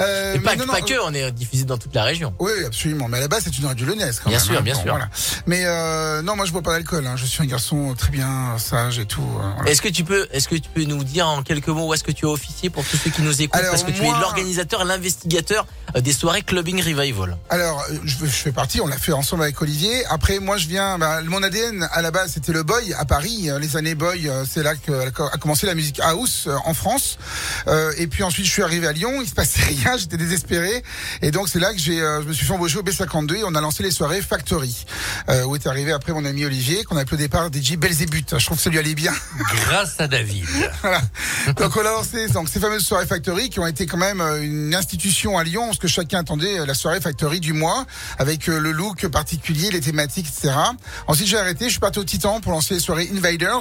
Euh, mais pas, non, non, pas que, on est diffusé dans toute la région. Oui, absolument. Mais à la base, c'est une radio lyonnaise. Quand Bien même, sûr, hein. bien sûr. Mais euh, non, moi, je bois pas d'alcool. Hein. Je suis un garçon très bien sage et tout. euh, voilà. Est-ce que tu peux, est-ce que tu peux nous dire en quelques mots où est-ce que tu as officié pour tous ceux qui nous écoutent? Alors, Parce que tu es l'organisateur, l'investigateur euh, des soirées Clubbing Revival. Alors, euh, je, je fais partie, on l'a fait ensemble avec Olivier. Après, moi, je viens, bah, mon ADN, à la base, c'était le boy à Paris. Euh, Les années boy, euh, c'est là que a commencé la musique house euh, en France. Euh, et puis ensuite, je suis arrivé à Lyon, il se passait rien, j'étais désespéré. Et donc, c'est là que j'ai, euh, je me suis fait embaucher au B52 et on a lancé les soirées Factory. Euh, où est arrivé après mon ami Olivier, qu'on a appelé au départ DJ Belzébuth. Je trouve que ça lui allait bien. Grâce à David. Voilà. Donc on a lancé donc ces fameuses soirées Factory qui ont été quand même une institution à Lyon, parce que chacun attendait la soirée Factory du mois, avec euh, le look particulier, les thématiques, etc. Ensuite j'ai arrêté, je suis parti au Titan pour lancer les soirées Invaders,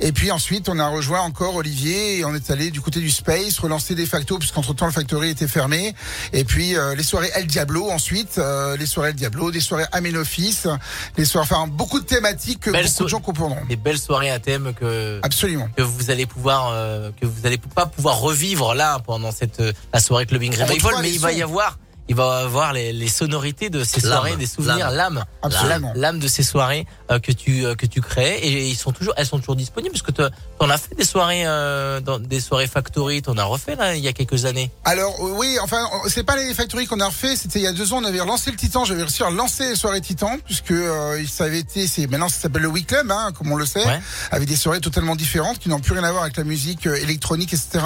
et puis ensuite on a rejoint encore Olivier et on est allé du côté du Space, relancer des factos, puisqu'entre temps le Factory était fermé, et puis euh, les soirées El Diablo ensuite, euh, les soirées El Diablo, des soirées Amen Office, les soirées, enfin beaucoup de thématiques que Belle beaucoup so- de gens comprendront. Des belles soirées à thème que Absolument. que vous allez pouvoir euh, que vous allez pas pouvoir revivre là pendant cette la soirée Clubbing Revival, mais il va y avoir il va avoir les, les sonorités de ces soirées, des souvenirs, l'âme, l'âme. De ces soirées euh, que tu euh, que tu crées. Et ils sont toujours elles sont toujours disponibles parce que tu en as fait des soirées euh, dans des soirées factory, t'en as refait là il y a quelques années. Alors oui, enfin c'est pas les factories qu'on a refait, c'était il y a deux ans, on avait relancé le Titan, j'avais réussi à relancer les soirées Titan puisque ça avait été, c'est maintenant ça s'appelle le Week Club, hein, comme on le sait, Ouais. avec des soirées totalement différentes qui n'ont plus rien à voir avec la musique électronique, etc.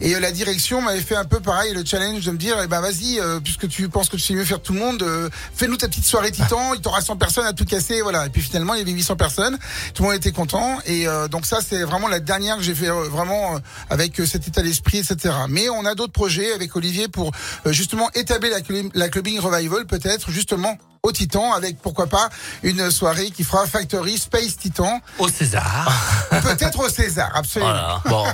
Et la direction m'avait fait un peu pareil le challenge de me dire, eh ben vas-y, puisque tu penses que tu sais mieux faire tout le monde, euh, fais-nous ta petite soirée Titan, il t'aura 100 personnes à tout casser, voilà. Et puis finalement il y avait 800 personnes, tout le monde était content et euh, donc ça c'est vraiment la dernière que j'ai fait euh, vraiment avec cet état d'esprit, etc. Mais on a d'autres projets avec Olivier pour justement établir la, la clubbing revival peut-être justement au Titan avec pourquoi pas une soirée qui fera Factory Space Titan, Au César. peut-être au César, absolument. Voilà. Bon,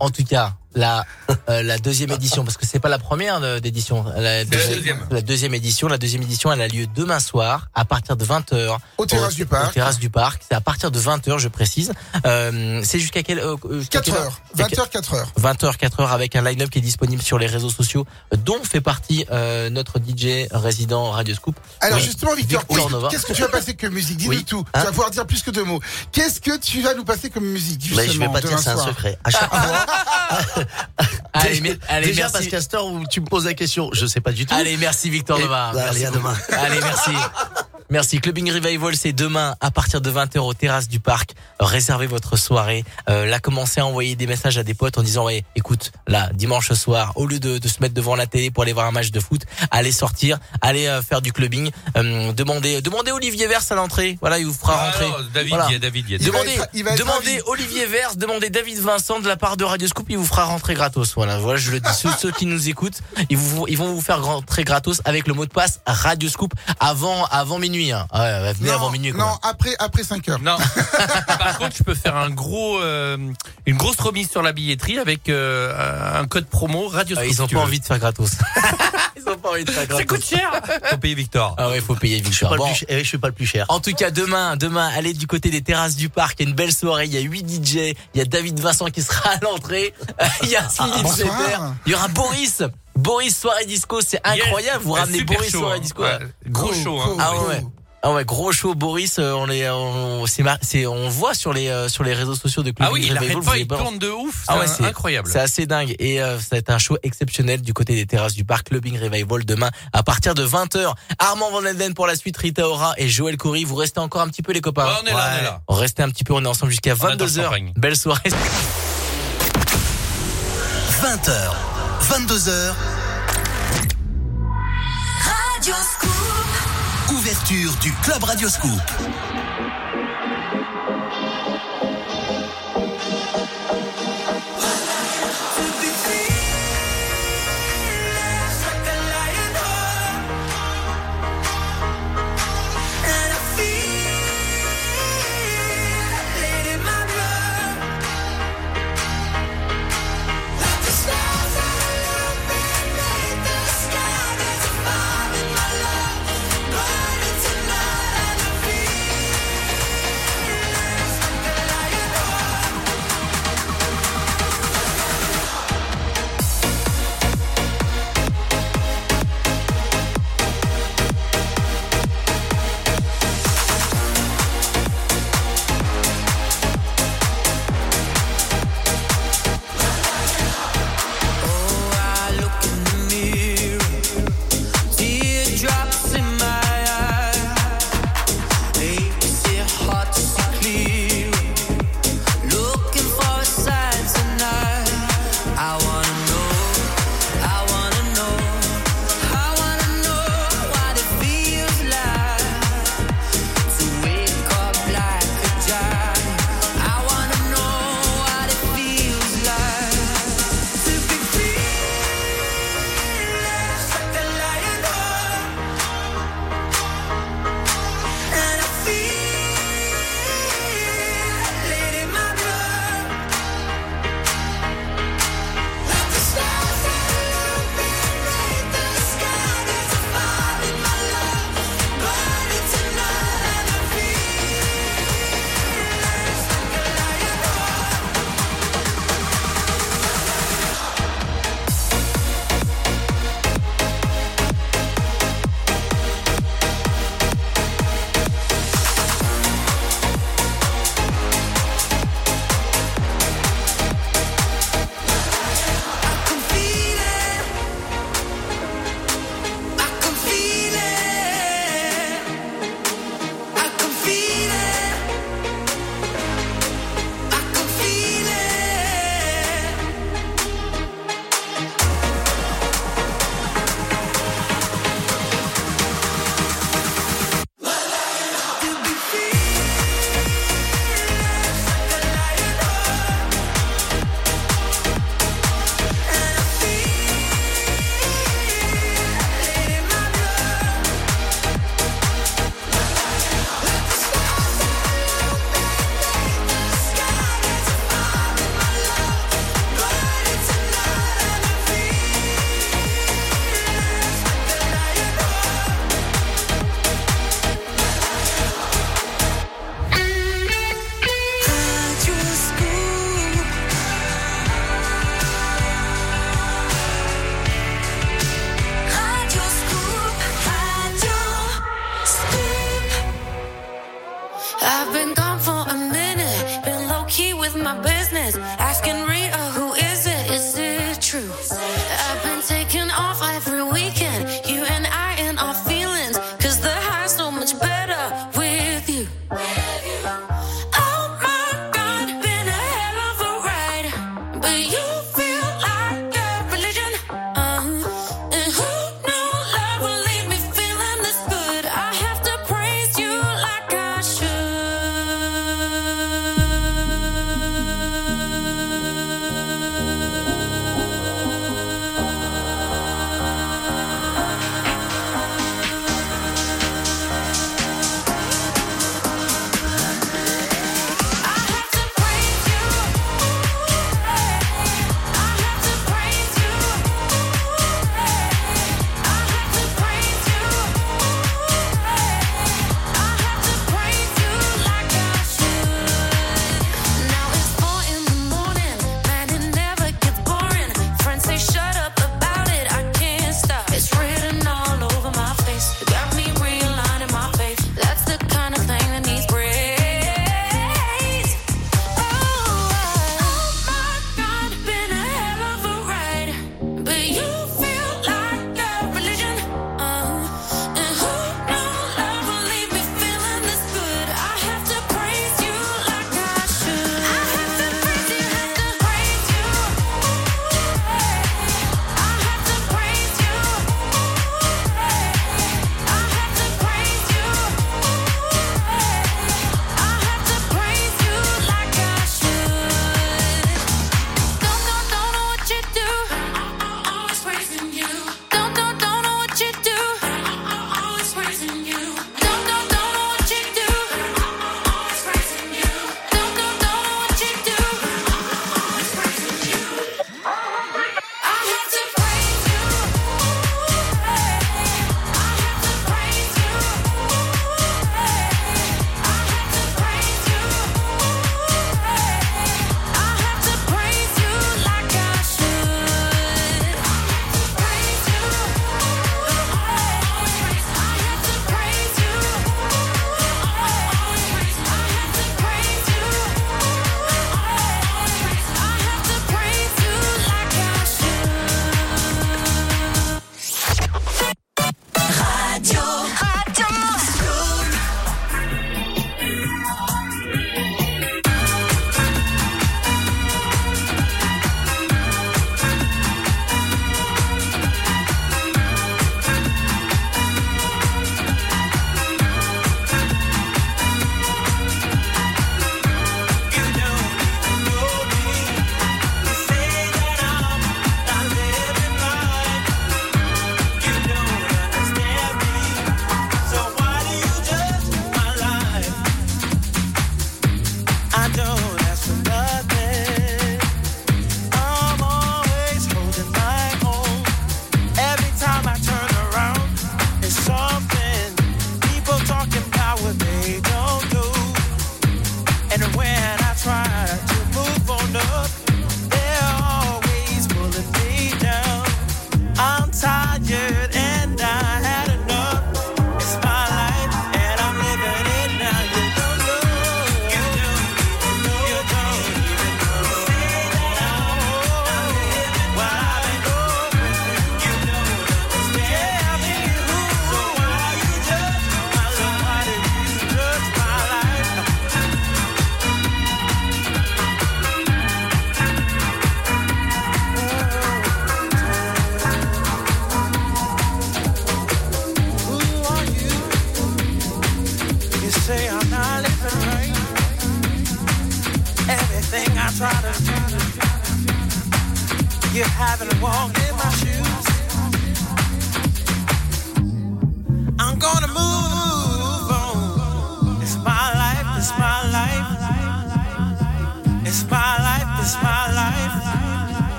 en tout cas, la euh, la deuxième édition parce que c'est pas la première euh, d'édition, la, deuxième. la deuxième édition, la deuxième édition elle a lieu demain soir à partir de 20h Au terrasse du parc. Au terrasse du parc, c'est à partir de 20h, je précise. Euh, c'est jusqu'à quelle euh, euh, jusqu'à 4 quelle heures, 20 heures, 4 heures. 20h, 4h avec un line-up qui est disponible sur les réseaux sociaux, dont fait partie euh, notre DJ résident Radio Scoop. Alors. Justement, Victor, Victor qu'est-ce- Nova. qu'est-ce que tu vas passer comme musique Dis-nous Oui. tout. Hein tu vas pouvoir dire plus que deux mots. Qu'est-ce que tu vas nous passer comme musique Mais je vais justement, pas dire, c'est un secret. À chaque fois. Allez, mais- allez, Déjà merci. parce qu'Astor, tu me poses la question, je sais pas du tout. Allez, merci Victor Et- Nova. Allez, Merci à demain. Allez, merci. Merci. Clubbing Revival, c'est demain à partir de 20h aux terrasses du parc. Réservez votre soirée. Euh, là, commencez à envoyer des messages à des potes en disant, ouais, écoute, là, dimanche soir, au lieu de, de se mettre devant la télé pour aller voir un match de foot, allez sortir, allez euh, faire du clubbing. Euh, demandez, demandez Olivier Vers à l'entrée. Voilà, il vous fera Ah rentrer. non, David, Voilà. il y a David, il y a Il va Demandez, être- il va être demandez. Olivier Vers, demandez David Vincent de la part de Radio Scoop, il vous fera rentrer gratos. Voilà, voilà, je le dis. Ceux, ceux qui nous écoutent, ils, vous, ils vont vous faire rentrer gratos avec le mot de passe Radio Scoop avant, avant minuit. Hein. Ouais, venez avant minuit. Quoi. non, après après 5 heures. Non. Par contre, je peux faire un gros, euh, une grosse remise sur la billetterie avec euh, un code promo Radio. Ah, Scoop, ils ont si pas veux. envie de faire gratos. ils ont pas envie de faire gratos. Ça coûte cher. Faut payer Victor. Ah ouais, il faut payer Je suis Victor. pas, Bon. ch- eh, je suis pas le plus cher. En tout cas, demain, demain, allez du côté des terrasses du parc. Il y a une belle soirée. Il y a 8 DJ. Il y a David Vincent qui sera à l'entrée. Il y a Philippe bonsoir. Setter. Il y aura Boris. Boris soirée disco. C'est incroyable. Vous ramenez Boris chaud, soirée hein. disco. Ouais. Gros Cool, show. Hein. Ah ouais. Ah ouais, gros show Boris, euh, on les on c'est mar- c'est on voit sur les euh, sur les réseaux sociaux de Club Ah oui, il Revival, arrête pas, il tourne de ouf. Ah ouais, C'est c'est incroyable. C'est assez dingue et euh, ça va être un show exceptionnel du côté des terrasses du parc Clubbing Revival demain à partir de 20h. Armand Van Elden pour la suite, Rita Ora et Joël Coury, vous restez encore un petit peu les copains. Ouais, on est là, on est là. Restez un petit peu, on est ensemble jusqu'à On adore 22h. Champagne. Belle soirée. 20h, 22h, Radio Scoop. ouverture du Club Radio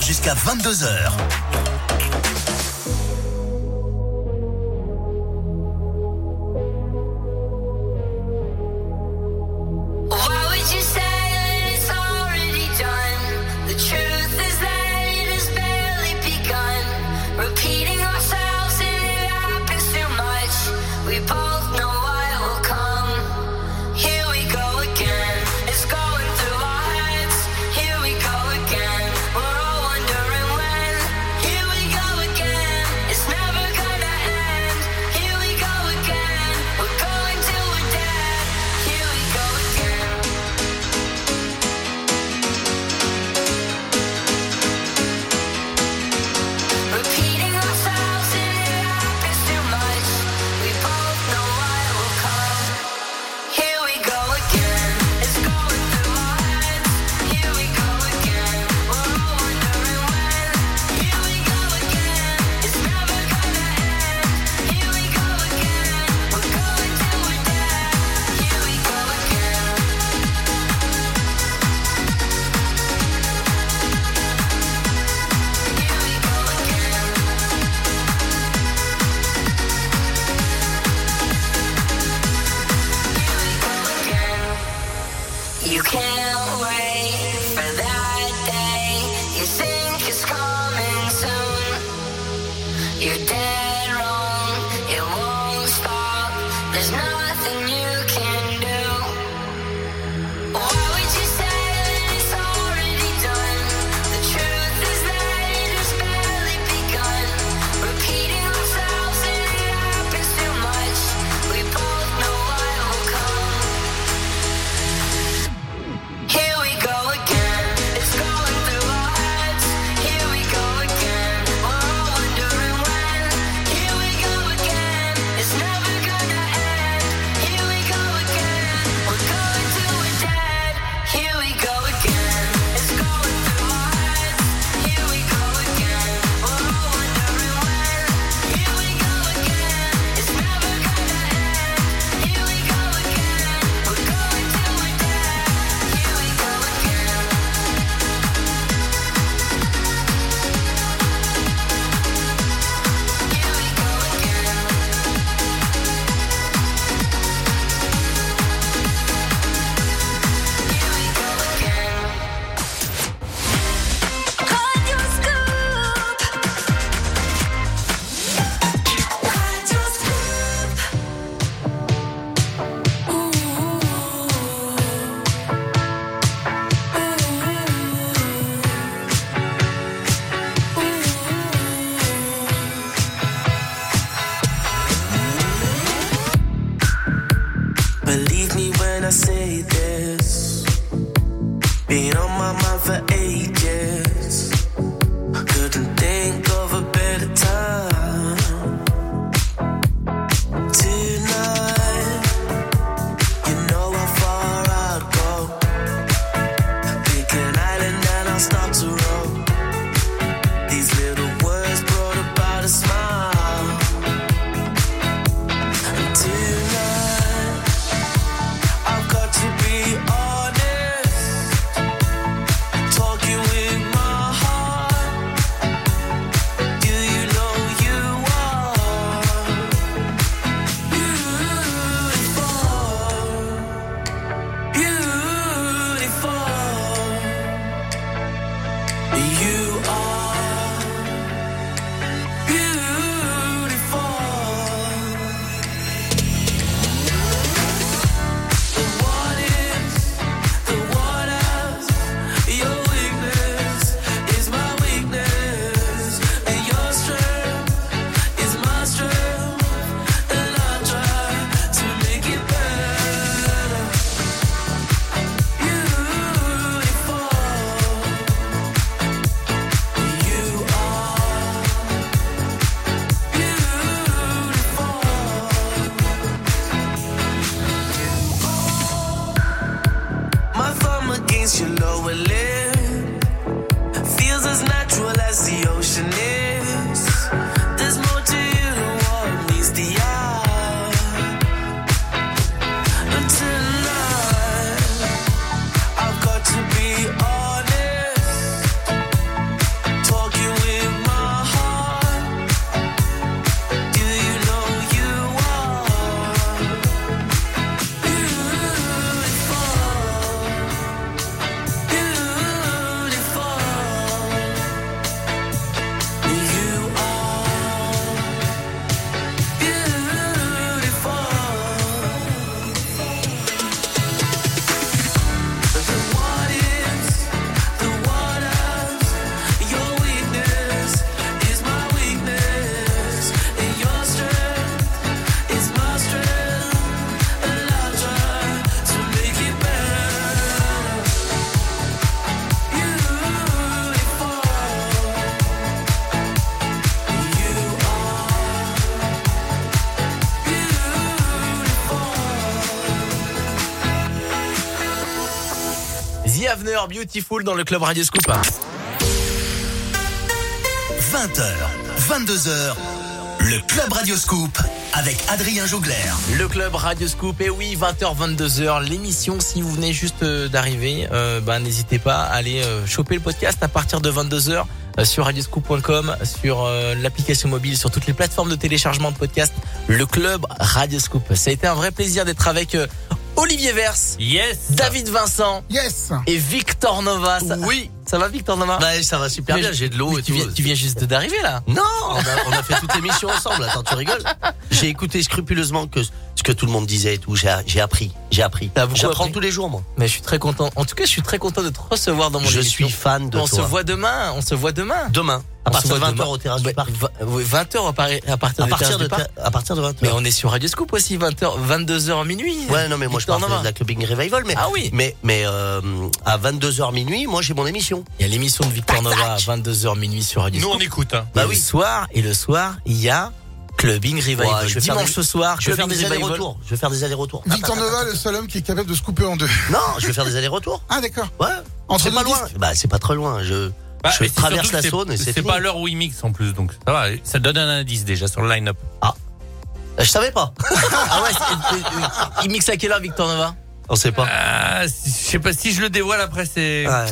jusqu'à 22h. Beautiful dans le club Radio Scoop. Hein. 20h, 22h. Le club Radio Scoop avec Adrien Jougler. Le club Radio Scoop, et oui, 20h, 22h, l'émission. Si vous venez juste euh, d'arriver, euh, bah, n'hésitez pas à aller euh, choper le podcast à partir de 22h sur radioscoop.com, sur l'application mobile, sur toutes les plateformes de téléchargement de podcast. Le club Radio Scoop. Ça a été un vrai plaisir d'être avec Olivier Vers, Yes. David Vincent Yes. et Victor Nova. Ça- Oui. Ça va Victor Nova Bah, ça va super Mais bien, je- j'ai de l'eau et tu tout. viens, tu viens juste d'arriver là. Non, on a, on a fait toute l'émission ensemble. Attends, tu rigoles? J'ai écouté scrupuleusement que ce que tout le monde disait et tout. J'ai appris, j'ai appris. Beaucoup J'apprends tous les jours, moi. Mais je suis très content. En tout cas, je suis très content de te recevoir dans mon Je émission. suis fan de on toi. se voit demain. On se voit demain. demain, à On partir de voit 20h demain. au Ouais, du parc. va- oui, 20h à, partir À de à partir de 20h. Mais on est sur Radio Scoop aussi, 20h, 22h minuit. Ouais, non, mais moi je Victor parle Nova. de la Clubbing Revival, mais Ah oui. mais mais euh, à 22h minuit, moi j'ai mon émission. Il y a l'émission de Victor Nova à 22h minuit sur Radio Nous, Scoop. on écoute. Hein. Bah oui. Le soir, et le soir, il y a Clubbing Revival. Ouais, je vais faire Dimanche des- ce soir, Je vais faire des allers-retours. Je vais faire des allers-retours. Victor Nova, le seul homme qui est capable de se couper en deux. Non, je vais faire des allers-retours. Ah d'accord. Ouais. Entre pas loin. Bah c'est pas très loin. Je Bah, je traverse la Saône et c'est C'est pas l'heure où il mixe en plus, donc ça va. Ça donne un indice déjà sur le line-up. Je savais pas. Ah ouais, c'est- c'est- il mixe à quelle heure Victor Nova? On sait pas. Ah, si- je sais pas si je le dévoile après, c'est Ouais.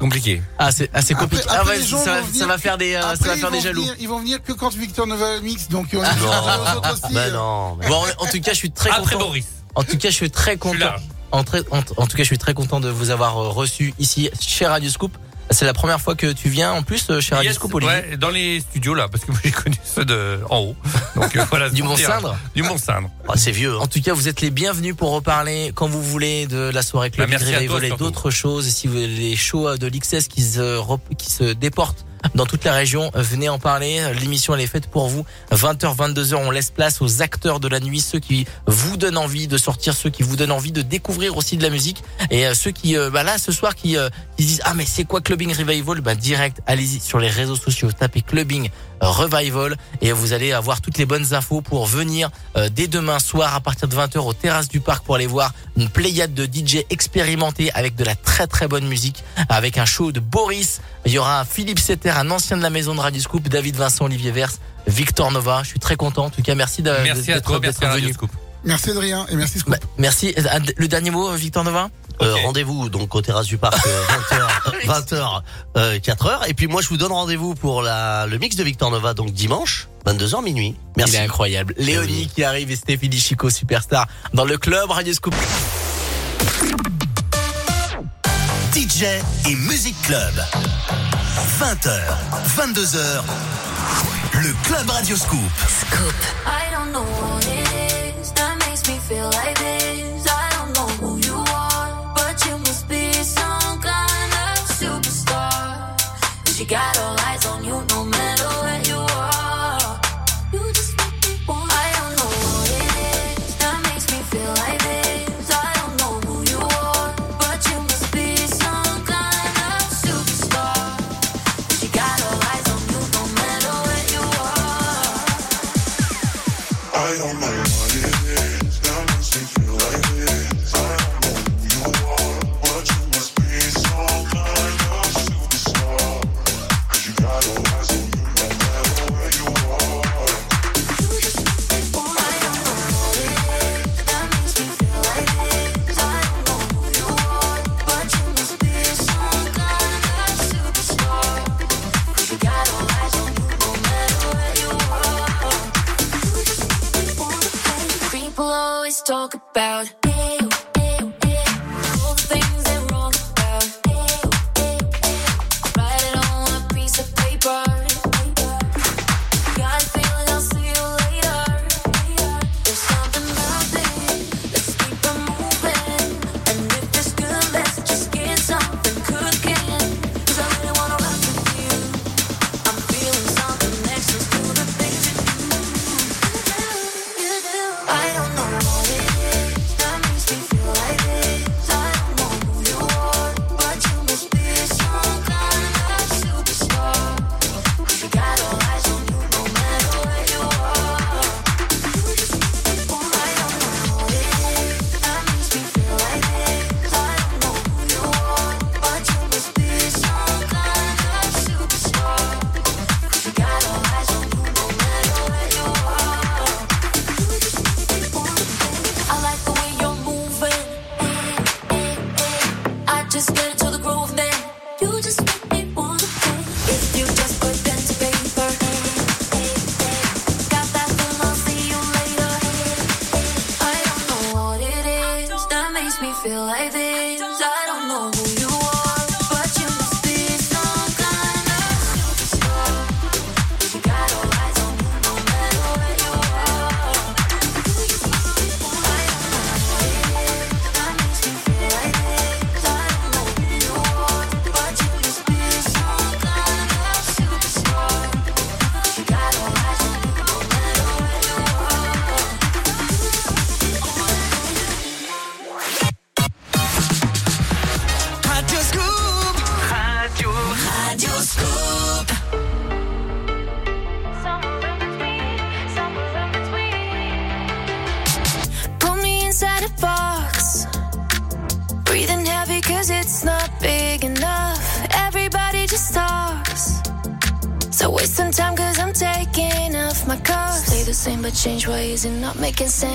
compliqué. Ah c'est ah, Après- compliqué. après, ah ouais, ça, va- vont venir- ça va faire des euh, ça Après, va ils faire des vont jaloux. venir- ils vont venir que quand Victor Nova mix, donc on est Ah, obligé de non. aussi. Bah non. mais- Bon, en tout cas, je suis très Après content. Boris. En tout cas, je suis très Je suis content. là. En, très- en- en tout cas, je suis très content de vous avoir euh, reçu ici chez Radio Scoop. C'est la première fois que tu viens en plus euh, chez Radio Yes, Olivier. ouais, dans les studios là, parce que moi j'ai connu ceux de en haut. Donc euh, voilà. Du pour dire. Mont-Cindre. Du Mont-Cindre. Ah, c'est vieux. hein. En tout cas, vous êtes les bienvenus pour reparler quand vous voulez de la soirée Club Bah, merci à toi, d'autres choses. Et si vous avez les shows de l'XS qui se, qui se déportent dans toute la région, venez en parler. L'émission, elle est faite pour vous. 20h, 22h, on laisse place aux acteurs de la nuit, ceux qui vous donnent envie de sortir, ceux qui vous donnent envie de découvrir aussi de la musique. Et euh, ceux qui, euh, bah là, ce soir, qui, euh, qui se disent, ah, mais c'est quoi Clubbing Revival? Bah, direct, allez-y sur les réseaux sociaux, tapez Clubbing Revival et vous allez avoir toutes les bonnes infos pour venir dès demain soir à partir de 20h aux terrasses du parc pour aller voir une pléiade de DJ expérimentés avec de la très très bonne musique, avec un show de Boris. Il y aura Philippe Setter, un ancien de la maison de Radio Scoop, David Vincent, Olivier Vers, Victor Nova. Je suis très content. En tout cas, merci de- Merci à d'être toi, merci d'être à Radio venu. Scoop. Merci Adrien et merci Scoop. Bah, merci. Euh, Le dernier mot, Victor Nova? Euh, rendez-vous donc au terrasse du parc euh, 20h 20h euh, 4h et puis moi je vous donne rendez-vous pour la le mix de Victor Nova donc dimanche 22h minuit. Merci. Il est incroyable. Léonie oui. qui arrive et Stéphanie Chico, superstar, dans le club Radio Scoop. DJ et Music Club. 20h, 22h, le Club Radio Scoop. I don't know what it is that makes me feel like this. I don't know who you are, but you must be some kind of superstar. 'Cause you got all eyes on you no about crazy, not making sense.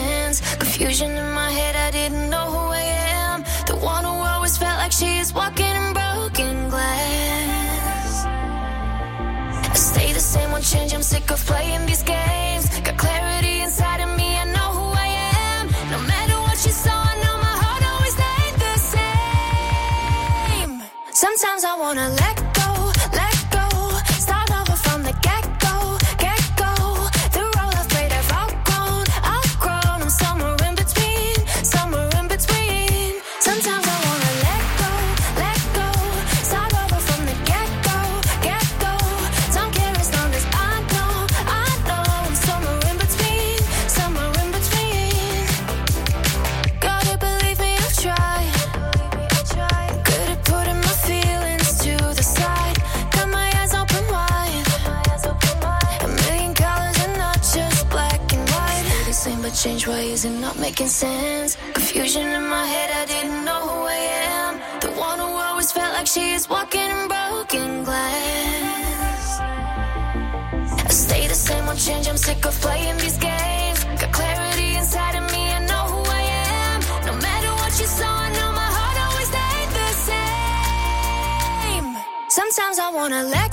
wanna let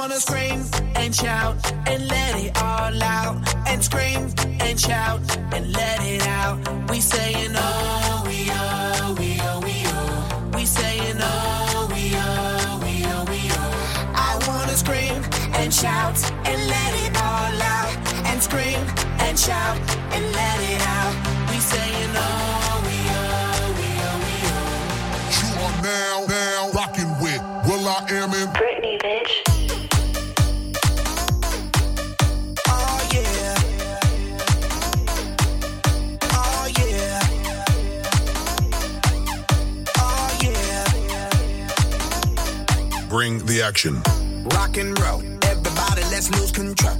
wanna scream and shout and let it all out and scream and shout and let it out. We saying during the action. Rock and roll, everybody, let's lose control.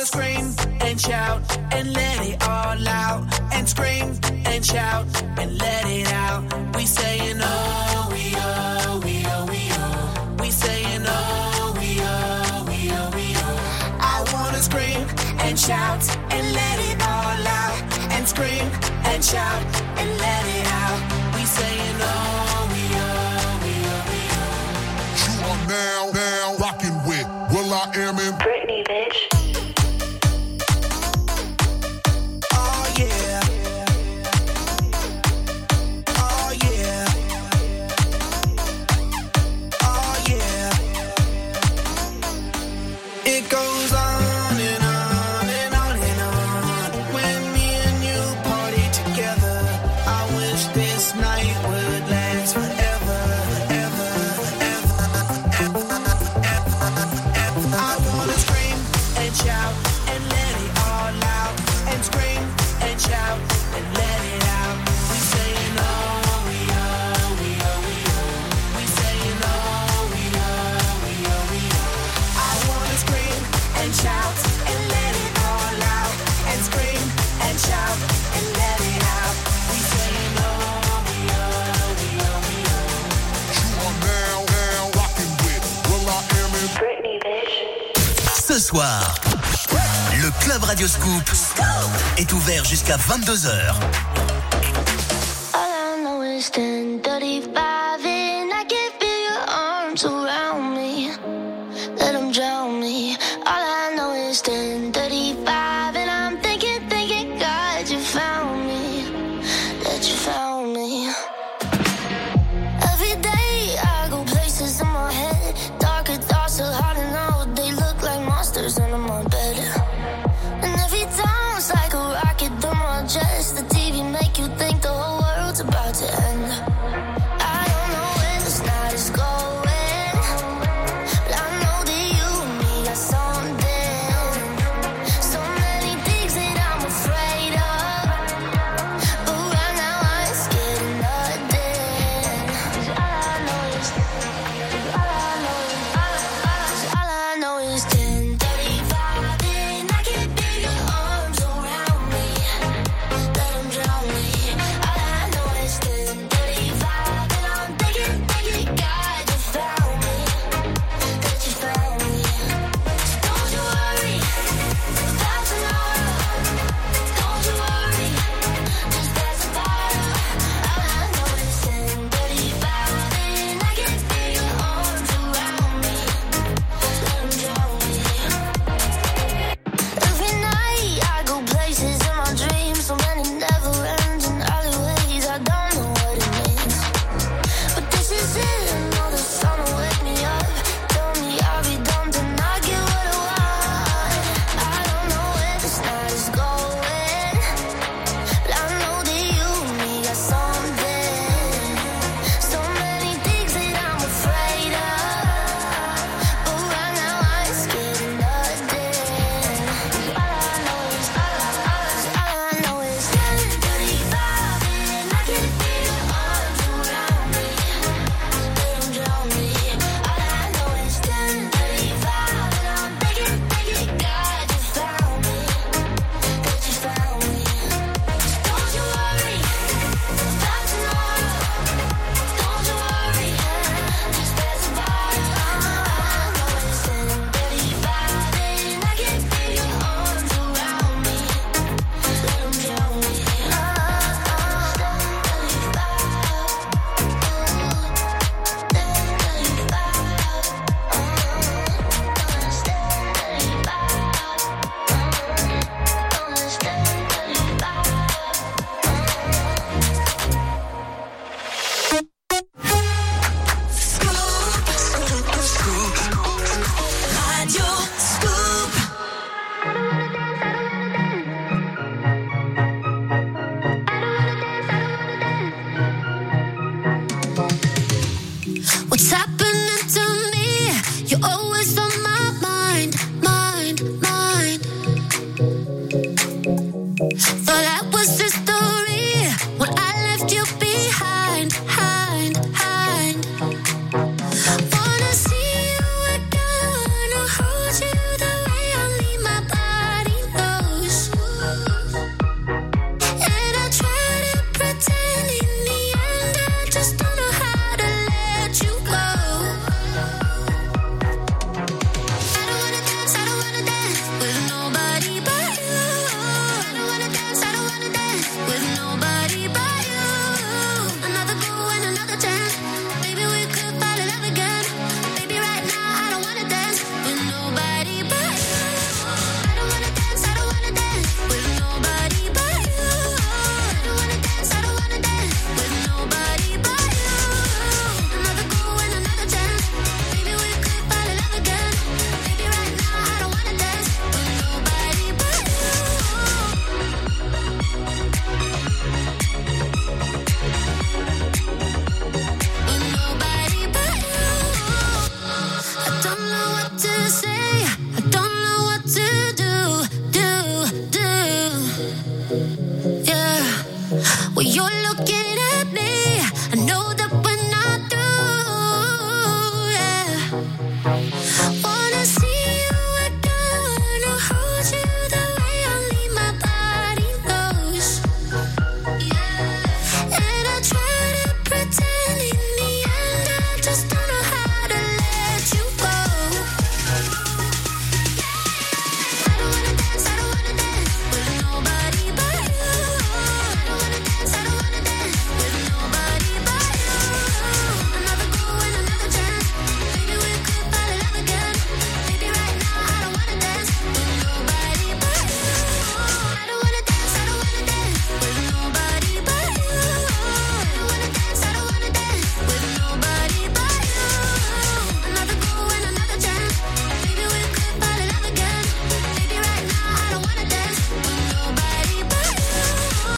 I wanna scream and shout and let it all out. And scream and shout and let it out. We saying oh, we oh, we oh, we oh. We saying oh, we oh, we oh, we oh. I wanna scream and shout and let it all out. And scream and shout and let it out. We saying oh, we oh, we oh, we oh. You are now, now rocking with Will I Am in Britney, bitch. Soir, le Club Radio Scoop est ouvert jusqu'à 22h. All I know is 10:35 and I can feel your arms around